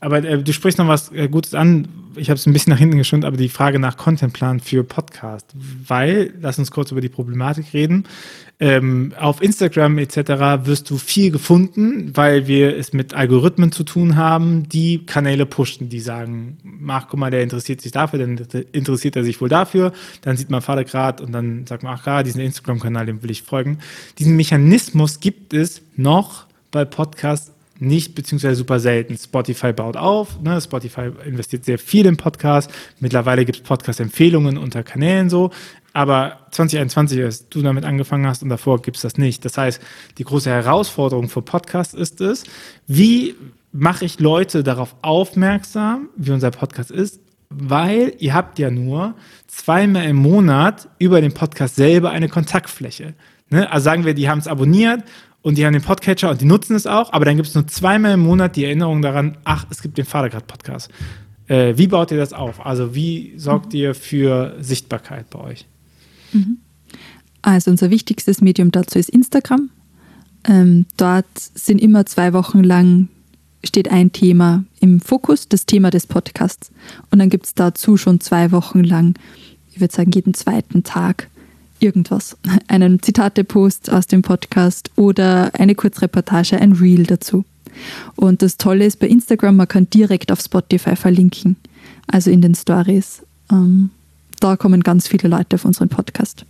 Aber äh, du sprichst noch was äh, Gutes an. Ich habe es ein bisschen nach hinten geschoben, aber die Frage nach Contentplan für Podcast. Weil, lass uns kurz über die Problematik reden. Ähm, auf Instagram etc. wirst du viel gefunden, weil wir es mit Algorithmen zu tun haben, die Kanäle pushen, die sagen, mach, guck mal, der interessiert sich dafür, dann interessiert er sich wohl dafür, dann sieht man Vater grad und dann sagt man, ach ja, diesen Instagram-Kanal, dem will ich folgen. Diesen Mechanismus gibt es noch bei Podcasts nicht, beziehungsweise super selten. Spotify baut auf, ne? Spotify investiert sehr viel in Podcasts. Mittlerweile gibt es Podcast-Empfehlungen unter Kanälen so. Aber 2021, als du damit angefangen hast und davor gibt es das nicht. Das heißt, die große Herausforderung für Podcasts ist es, wie mache ich Leute darauf aufmerksam, wie unser Podcast ist, weil ihr habt ja nur zweimal im Monat über den Podcast selber eine Kontaktfläche. Ne? Also sagen wir, die haben es abonniert und die haben den Podcatcher und die nutzen es auch, aber dann gibt es nur zweimal im Monat die Erinnerung daran, ach, es gibt den Vatergrad-Podcast. Äh, wie baut ihr das auf? Also wie sorgt ihr für Sichtbarkeit bei euch? Mhm. Also unser wichtigstes Medium dazu ist Instagram. Ähm, dort sind immer zwei Wochen lang steht ein Thema im Fokus, das Thema des Podcasts. Und dann gibt es dazu schon zwei Wochen lang, ich würde sagen, jeden zweiten Tag irgendwas. Einen Zitate-Post aus dem Podcast oder eine Kurzreportage, ein Reel dazu. Und das Tolle ist bei Instagram, man kann direkt auf Spotify verlinken, also in den Stories. Ähm, da kommen ganz viele Leute auf unseren Podcast.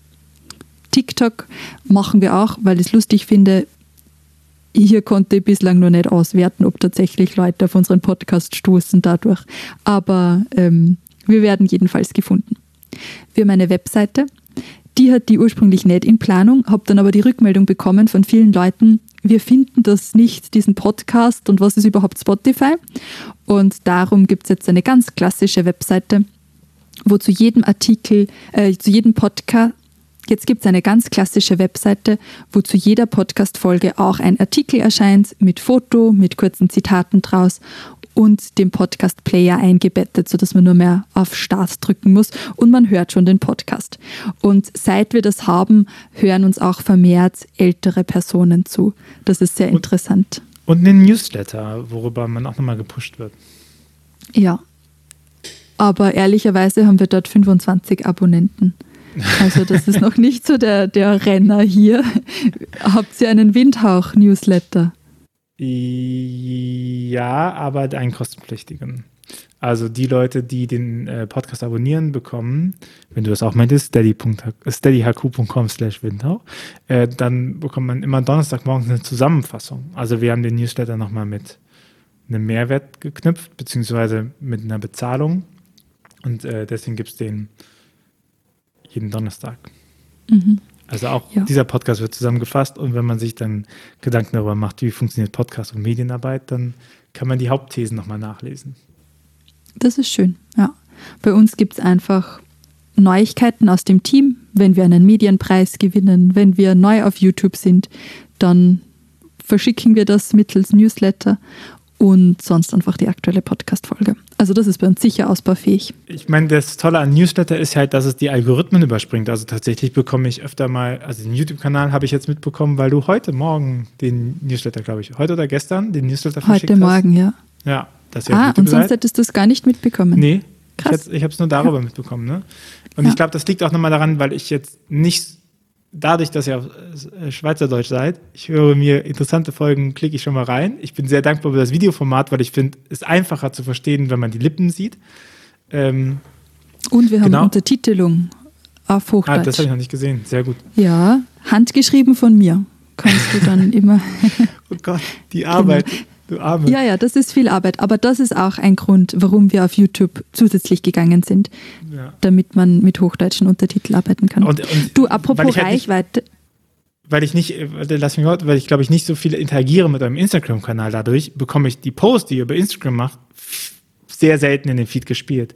TikTok machen wir auch, weil ich es lustig finde. Hier konnte ich bislang noch nicht auswerten, ob tatsächlich Leute auf unseren Podcast stoßen dadurch. Aber ähm, wir werden jedenfalls gefunden. Wir haben eine Webseite, die hat die ursprünglich nicht in Planung, habe dann aber die Rückmeldung bekommen von vielen Leuten, wir finden das nicht, diesen Podcast und was ist überhaupt Spotify. Und darum gibt es jetzt eine ganz klassische Webseite, wo zu jedem Artikel, äh, zu jedem Podcast, Jetzt gibt es eine ganz klassische Webseite, wo zu jeder Podcast-Folge auch ein Artikel erscheint mit Foto, mit kurzen Zitaten draus und dem Podcast-Player eingebettet, sodass man nur mehr auf Start drücken muss und man hört schon den Podcast. Und seit wir das haben, hören uns auch vermehrt ältere Personen zu. Das ist sehr interessant. Und einen Newsletter, worüber man auch nochmal gepusht wird. Ja. Aber ehrlicherweise haben wir dort 25 Abonnenten. Also das ist noch nicht so der, der Renner hier. Habt ihr einen Windhauch-Newsletter? Ja, aber einen kostenpflichtigen. Also die Leute, die den äh, Podcast abonnieren, bekommen, wenn du das auch meintest, steadyhq.com slash Windhauch, äh, dann bekommt man immer Donnerstagmorgens eine Zusammenfassung. Also wir haben den Newsletter nochmal mit einem Mehrwert geknüpft, beziehungsweise mit einer Bezahlung. Und äh, deswegen gibt es den jeden Donnerstag. Mhm. Also auch ja. dieser Podcast wird zusammengefasst und wenn man sich dann Gedanken darüber macht, wie funktioniert Podcast und Medienarbeit, dann kann man die Hauptthesen nochmal nachlesen. Das ist schön, ja. Bei uns gibt es einfach Neuigkeiten aus dem Team. Wenn wir einen Medienpreis gewinnen, wenn wir neu auf YouTube sind, dann verschicken wir das mittels Newsletter und sonst einfach die aktuelle Podcast-Folge. Also das ist bei uns sicher ausbaufähig. Ich meine, das Tolle an Newsletter ist halt, dass es die Algorithmen überspringt. Also tatsächlich bekomme ich öfter mal, also den YouTube-Kanal habe ich jetzt mitbekommen, weil du heute Morgen den Newsletter, glaube ich, heute oder gestern den Newsletter verschickt Heute Morgen, ja. Ja, das ja Ah, und sonst hättest du es gar nicht mitbekommen. Nee, Krass. ich, ich habe es nur darüber ja. mitbekommen. Ne? Und ja. ich glaube, das liegt auch nochmal daran, weil ich jetzt nicht dadurch, dass ihr auf äh, Schweizerdeutsch seid, ich höre mir interessante Folgen, klicke ich schon mal rein. Ich bin sehr dankbar für das Videoformat, weil ich finde, es ist einfacher zu verstehen, wenn man die Lippen sieht. Ähm, Und wir haben genau. Untertitelung auf Hochdeutsch. Ah, das habe ich noch nicht gesehen. Sehr gut. Ja, handgeschrieben von mir. Kannst du dann immer. oh Gott, die Arbeit. Genau. Du Arme. Ja, ja, das ist viel Arbeit. Aber das ist auch ein Grund, warum wir auf YouTube zusätzlich gegangen sind, ja. damit man mit hochdeutschen Untertiteln arbeiten kann. Und, und du, apropos halt Reichweite. Nicht, weil ich nicht, lass mich mal, weil ich glaube ich nicht so viel interagiere mit eurem Instagram-Kanal dadurch, bekomme ich die Posts, die ihr über Instagram macht, sehr selten in den Feed gespielt.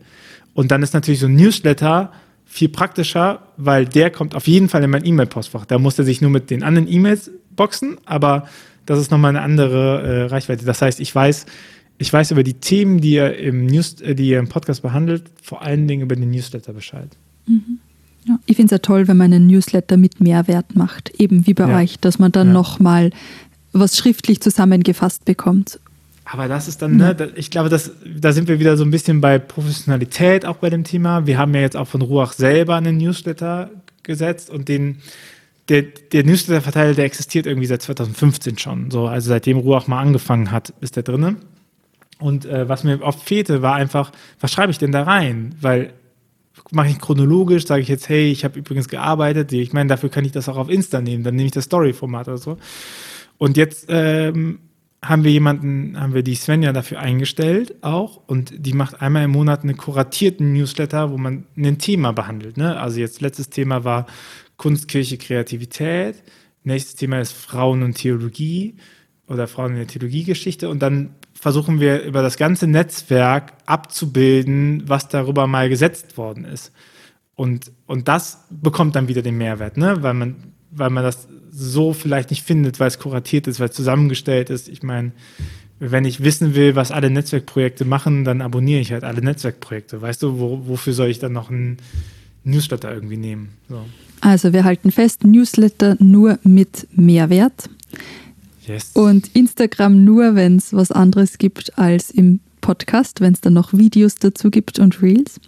Und dann ist natürlich so ein Newsletter viel praktischer, weil der kommt auf jeden Fall in mein E-Mail-Postfach. Da muss er sich nur mit den anderen E-Mails boxen, aber das ist nochmal eine andere äh, Reichweite. Das heißt, ich weiß, ich weiß über die Themen, die ihr im News, äh, die ihr im Podcast behandelt, vor allen Dingen über den Newsletter Bescheid. Mhm. Ja, ich finde es ja toll, wenn man einen Newsletter mit Mehrwert macht, eben wie bei ja. euch, dass man dann ja. nochmal was schriftlich zusammengefasst bekommt. Aber das ist dann, ne, ich glaube, das, da sind wir wieder so ein bisschen bei Professionalität auch bei dem Thema. Wir haben ja jetzt auch von Ruach selber einen Newsletter gesetzt und den, der, der Newsletter-Verteiler, der existiert irgendwie seit 2015 schon. So, also seitdem Ruach mal angefangen hat, ist der drinne. Und äh, was mir oft fehlte, war einfach, was schreibe ich denn da rein? Weil mache ich chronologisch, sage ich jetzt, hey, ich habe übrigens gearbeitet. Ich meine, dafür kann ich das auch auf Insta nehmen. Dann nehme ich das Story-Format oder so. Und jetzt ähm, haben wir jemanden, haben wir die Svenja dafür eingestellt auch und die macht einmal im Monat einen kuratierten Newsletter, wo man ein Thema behandelt. Ne? Also jetzt letztes Thema war Kunst, Kirche, Kreativität. Nächstes Thema ist Frauen und Theologie oder Frauen in der Theologiegeschichte und dann versuchen wir über das ganze Netzwerk abzubilden, was darüber mal gesetzt worden ist. Und, und das bekommt dann wieder den Mehrwert, ne? weil, man, weil man das so vielleicht nicht findet, weil es kuratiert ist, weil es zusammengestellt ist. Ich meine, wenn ich wissen will, was alle Netzwerkprojekte machen, dann abonniere ich halt alle Netzwerkprojekte. Weißt du, wo, wofür soll ich dann noch einen Newsletter irgendwie nehmen? So. Also wir halten fest, Newsletter nur mit Mehrwert. Yes. Und Instagram nur, wenn es was anderes gibt als im Podcast, wenn es dann noch Videos dazu gibt und Reels.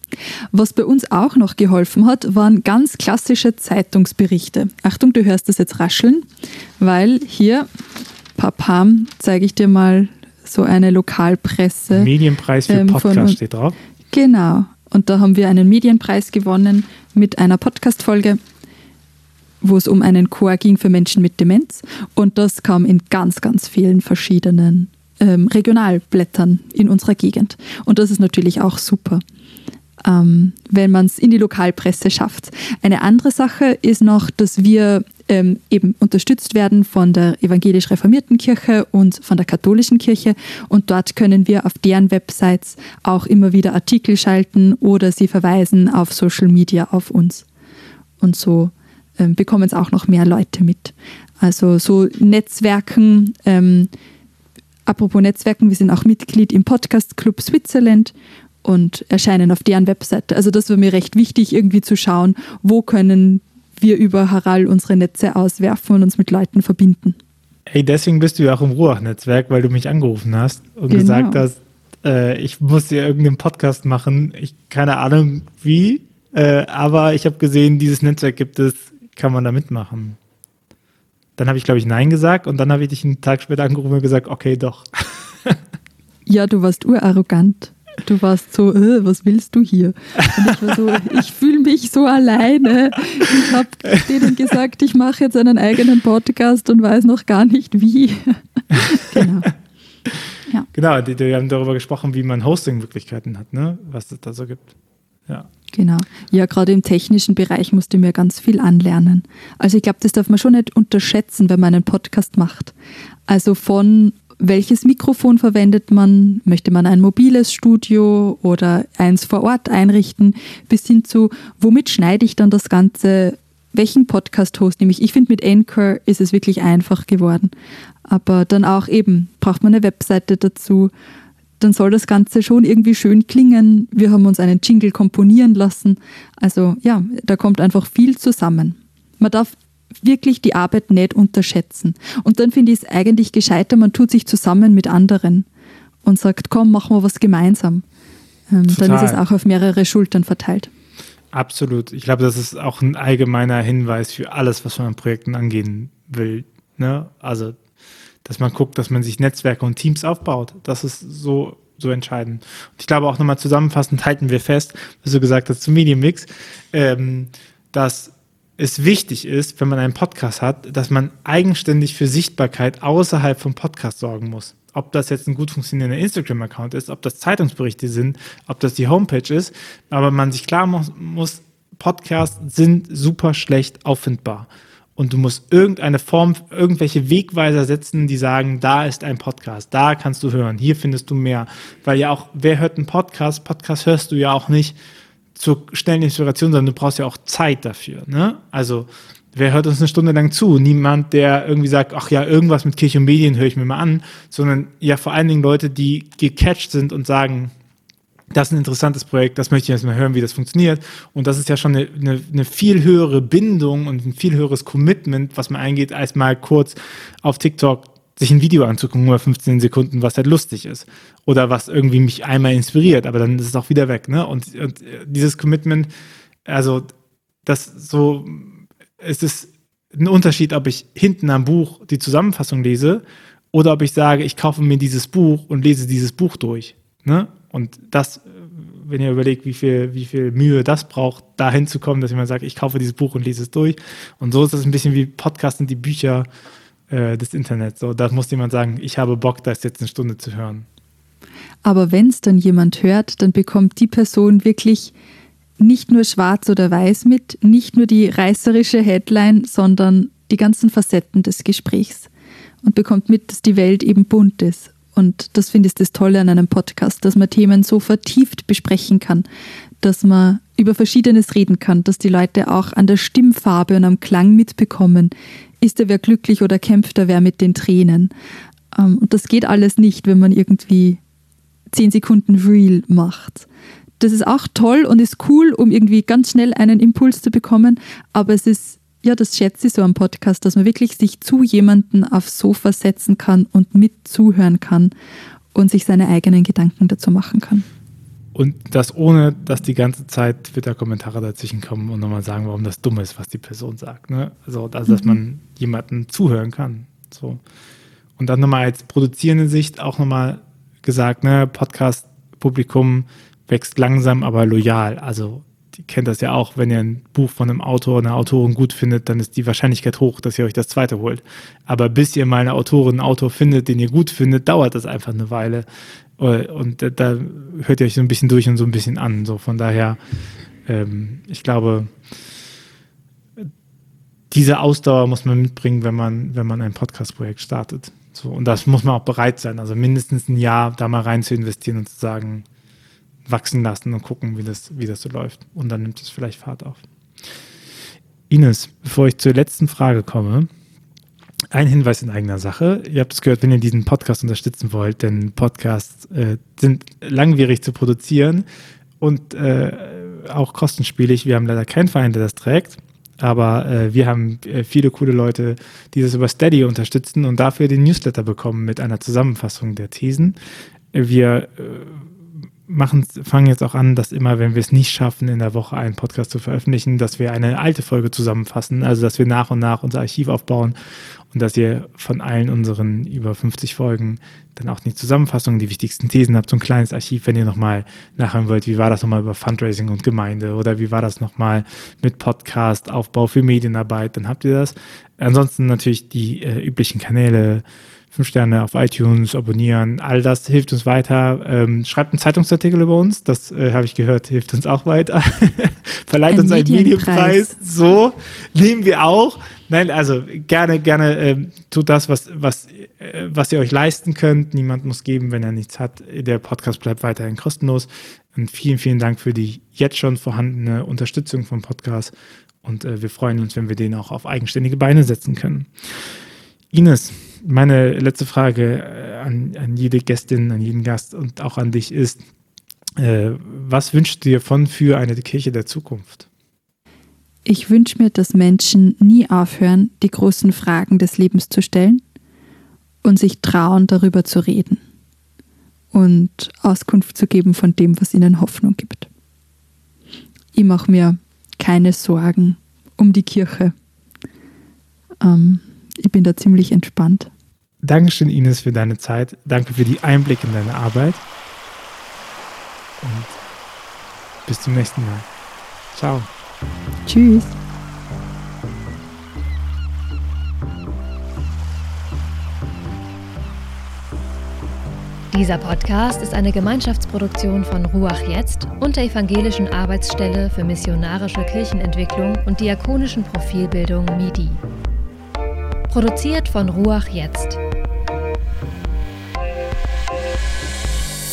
Was bei uns auch noch geholfen hat, waren ganz klassische Zeitungsberichte. Achtung, du hörst das jetzt rascheln, weil hier, Papam, zeige ich dir mal so eine Lokalpresse. Medienpreis für ähm, Podcast steht drauf. Genau. Und da haben wir einen Medienpreis gewonnen mit einer Podcast-Folge wo es um einen Chor ging für Menschen mit Demenz. Und das kam in ganz, ganz vielen verschiedenen ähm, Regionalblättern in unserer Gegend. Und das ist natürlich auch super, ähm, wenn man es in die Lokalpresse schafft. Eine andere Sache ist noch, dass wir ähm, eben unterstützt werden von der evangelisch-reformierten Kirche und von der katholischen Kirche. Und dort können wir auf deren Websites auch immer wieder Artikel schalten oder sie verweisen auf Social Media auf uns. Und so ähm, bekommen es auch noch mehr Leute mit. Also so Netzwerken, ähm, apropos Netzwerken, wir sind auch Mitglied im Podcast Club Switzerland und erscheinen auf deren Webseite. Also das war mir recht wichtig, irgendwie zu schauen, wo können wir über Haral unsere Netze auswerfen und uns mit Leuten verbinden. Hey, deswegen bist du ja auch im Ruach-Netzwerk, weil du mich angerufen hast und genau. gesagt hast, äh, ich muss dir irgendeinen Podcast machen. Ich keine Ahnung wie, äh, aber ich habe gesehen, dieses Netzwerk gibt es kann man da mitmachen? Dann habe ich, glaube ich, Nein gesagt und dann habe ich dich einen Tag später angerufen und gesagt, okay, doch. ja, du warst urarrogant. Du warst so, äh, was willst du hier? Und ich war so, ich fühle mich so alleine. Ich habe denen gesagt, ich mache jetzt einen eigenen Podcast und weiß noch gar nicht wie. genau. Ja. Genau, die, die haben darüber gesprochen, wie man Hosting-Möglichkeiten hat, ne? was es da so gibt. Ja. Genau. Ja, gerade im technischen Bereich musste ich mir ganz viel anlernen. Also ich glaube, das darf man schon nicht unterschätzen, wenn man einen Podcast macht. Also von welches Mikrofon verwendet man? Möchte man ein mobiles Studio oder eins vor Ort einrichten? Bis hin zu, womit schneide ich dann das Ganze? Welchen Podcast-Host nehme ich? Ich finde, mit Anchor ist es wirklich einfach geworden. Aber dann auch eben, braucht man eine Webseite dazu dann soll das Ganze schon irgendwie schön klingen. Wir haben uns einen Jingle komponieren lassen. Also ja, da kommt einfach viel zusammen. Man darf wirklich die Arbeit nicht unterschätzen. Und dann finde ich es eigentlich gescheiter, man tut sich zusammen mit anderen und sagt, komm, machen wir was gemeinsam. Ähm, dann ist es auch auf mehrere Schultern verteilt. Absolut. Ich glaube, das ist auch ein allgemeiner Hinweis für alles, was man an Projekten angehen will. Ne? Also dass man guckt, dass man sich Netzwerke und Teams aufbaut. Das ist so, so entscheidend. Und ich glaube auch nochmal zusammenfassend halten wir fest, was du gesagt hast zum Medienmix, ähm, dass es wichtig ist, wenn man einen Podcast hat, dass man eigenständig für Sichtbarkeit außerhalb vom Podcast sorgen muss. Ob das jetzt ein gut funktionierender Instagram-Account ist, ob das Zeitungsberichte sind, ob das die Homepage ist, aber man sich klar muss, muss Podcasts sind super schlecht auffindbar und du musst irgendeine Form, irgendwelche Wegweiser setzen, die sagen, da ist ein Podcast, da kannst du hören, hier findest du mehr. Weil ja auch, wer hört einen Podcast? Podcast hörst du ja auch nicht zur schnellen Inspiration, sondern du brauchst ja auch Zeit dafür. Ne? Also, wer hört uns eine Stunde lang zu? Niemand, der irgendwie sagt, ach ja, irgendwas mit Kirche und Medien höre ich mir mal an, sondern ja vor allen Dingen Leute, die gecatcht sind und sagen, das ist ein interessantes Projekt, das möchte ich erstmal hören, wie das funktioniert. Und das ist ja schon eine, eine, eine, viel höhere Bindung und ein viel höheres Commitment, was man eingeht, als mal kurz auf TikTok sich ein Video anzugucken über 15 Sekunden, was halt lustig ist. Oder was irgendwie mich einmal inspiriert, aber dann ist es auch wieder weg. Ne? Und, und dieses Commitment, also das so, es ist ein Unterschied, ob ich hinten am Buch die Zusammenfassung lese oder ob ich sage, ich kaufe mir dieses Buch und lese dieses Buch durch. Ne? Und das, wenn ihr überlegt, wie viel, wie viel Mühe das braucht, da hinzukommen, dass jemand sagt, ich kaufe dieses Buch und lese es durch. Und so ist es ein bisschen wie Podcast und die Bücher äh, des Internets. So, da muss jemand sagen, ich habe Bock, das jetzt eine Stunde zu hören. Aber wenn es dann jemand hört, dann bekommt die Person wirklich nicht nur schwarz oder weiß mit, nicht nur die reißerische Headline, sondern die ganzen Facetten des Gesprächs und bekommt mit, dass die Welt eben bunt ist. Und das finde ich das Tolle an einem Podcast, dass man Themen so vertieft besprechen kann, dass man über Verschiedenes reden kann, dass die Leute auch an der Stimmfarbe und am Klang mitbekommen, ist er wer glücklich oder kämpft er wer mit den Tränen. Ähm, und das geht alles nicht, wenn man irgendwie zehn Sekunden Real macht. Das ist auch toll und ist cool, um irgendwie ganz schnell einen Impuls zu bekommen, aber es ist ja, das schätze ich so am Podcast, dass man wirklich sich zu jemanden aufs Sofa setzen kann und mit zuhören kann und sich seine eigenen Gedanken dazu machen kann. Und das ohne, dass die ganze Zeit Twitter-Kommentare dazwischen kommen und nochmal sagen, warum das dumm ist, was die Person sagt. Ne? Also, dass, dass mhm. man jemanden zuhören kann. So. Und dann nochmal als produzierende Sicht auch nochmal gesagt, ne, Podcast-Publikum wächst langsam, aber loyal. Also ihr kennt das ja auch, wenn ihr ein Buch von einem Autor, einer Autorin gut findet, dann ist die Wahrscheinlichkeit hoch, dass ihr euch das zweite holt. Aber bis ihr mal eine Autorin, einen Autor findet, den ihr gut findet, dauert das einfach eine Weile. Äh, und da hört ihr euch so ein bisschen durch und so ein bisschen an. So von daher, ähm, ich glaube, diese Ausdauer muss man mitbringen, wenn man, wenn man ein Podcast-Projekt startet. So, und das muss man auch bereit sein. Also mindestens ein Jahr da mal rein zu investieren und zu sagen, wachsen lassen und gucken, wie das, wie das so läuft. Und dann nimmt es vielleicht Fahrt auf. Ines, bevor ich zur letzten Frage komme, ein Hinweis in eigener Sache. Ihr habt es gehört, wenn ihr diesen Podcast unterstützen wollt, denn Podcasts äh, sind langwierig zu produzieren und äh, auch kostenspielig. Wir haben leider keinen Verein, der das trägt. Aber äh, wir haben äh, viele coole Leute, die das über Steady unterstützen und dafür den Newsletter bekommen mit einer Zusammenfassung der Thesen. Wir äh, machen, fangen jetzt auch an, dass immer, wenn wir es nicht schaffen, in der Woche einen Podcast zu veröffentlichen, dass wir eine alte Folge zusammenfassen, also dass wir nach und nach unser Archiv aufbauen und dass ihr von allen unseren über 50 Folgen dann auch die Zusammenfassung, die wichtigsten Thesen habt, so ein kleines Archiv, wenn ihr nochmal nachhören wollt, wie war das nochmal über Fundraising und Gemeinde oder wie war das nochmal mit Podcast, Aufbau für Medienarbeit, dann habt ihr das. Ansonsten natürlich die äh, üblichen Kanäle, fünf Sterne auf iTunes, abonnieren, all das hilft uns weiter. Ähm, schreibt einen Zeitungsartikel über uns, das äh, habe ich gehört, hilft uns auch weiter. Verleiht ein uns einen Medienpreis. So nehmen wir auch. Nein, also gerne, gerne ähm, tut das, was, was, äh, was ihr euch leisten könnt. Niemand muss geben, wenn er nichts hat. Der Podcast bleibt weiterhin kostenlos. Und vielen, vielen Dank für die jetzt schon vorhandene Unterstützung vom Podcast. Und äh, wir freuen uns, wenn wir den auch auf eigenständige Beine setzen können. Ines, meine letzte Frage äh, an, an, jede Gästin, an jeden Gast und auch an dich ist, äh, was wünschst du dir von für eine Kirche der Zukunft? Ich wünsche mir, dass Menschen nie aufhören, die großen Fragen des Lebens zu stellen und sich trauen, darüber zu reden und Auskunft zu geben von dem, was ihnen Hoffnung gibt. Ich mache mir keine Sorgen um die Kirche. Ähm, ich bin da ziemlich entspannt. Dankeschön, Ines, für deine Zeit. Danke für die Einblicke in deine Arbeit. Und bis zum nächsten Mal. Ciao. Tschüss. Dieser Podcast ist eine Gemeinschaftsproduktion von Ruach Jetzt und der Evangelischen Arbeitsstelle für missionarische Kirchenentwicklung und diakonischen Profilbildung MIDI. Produziert von Ruach Jetzt.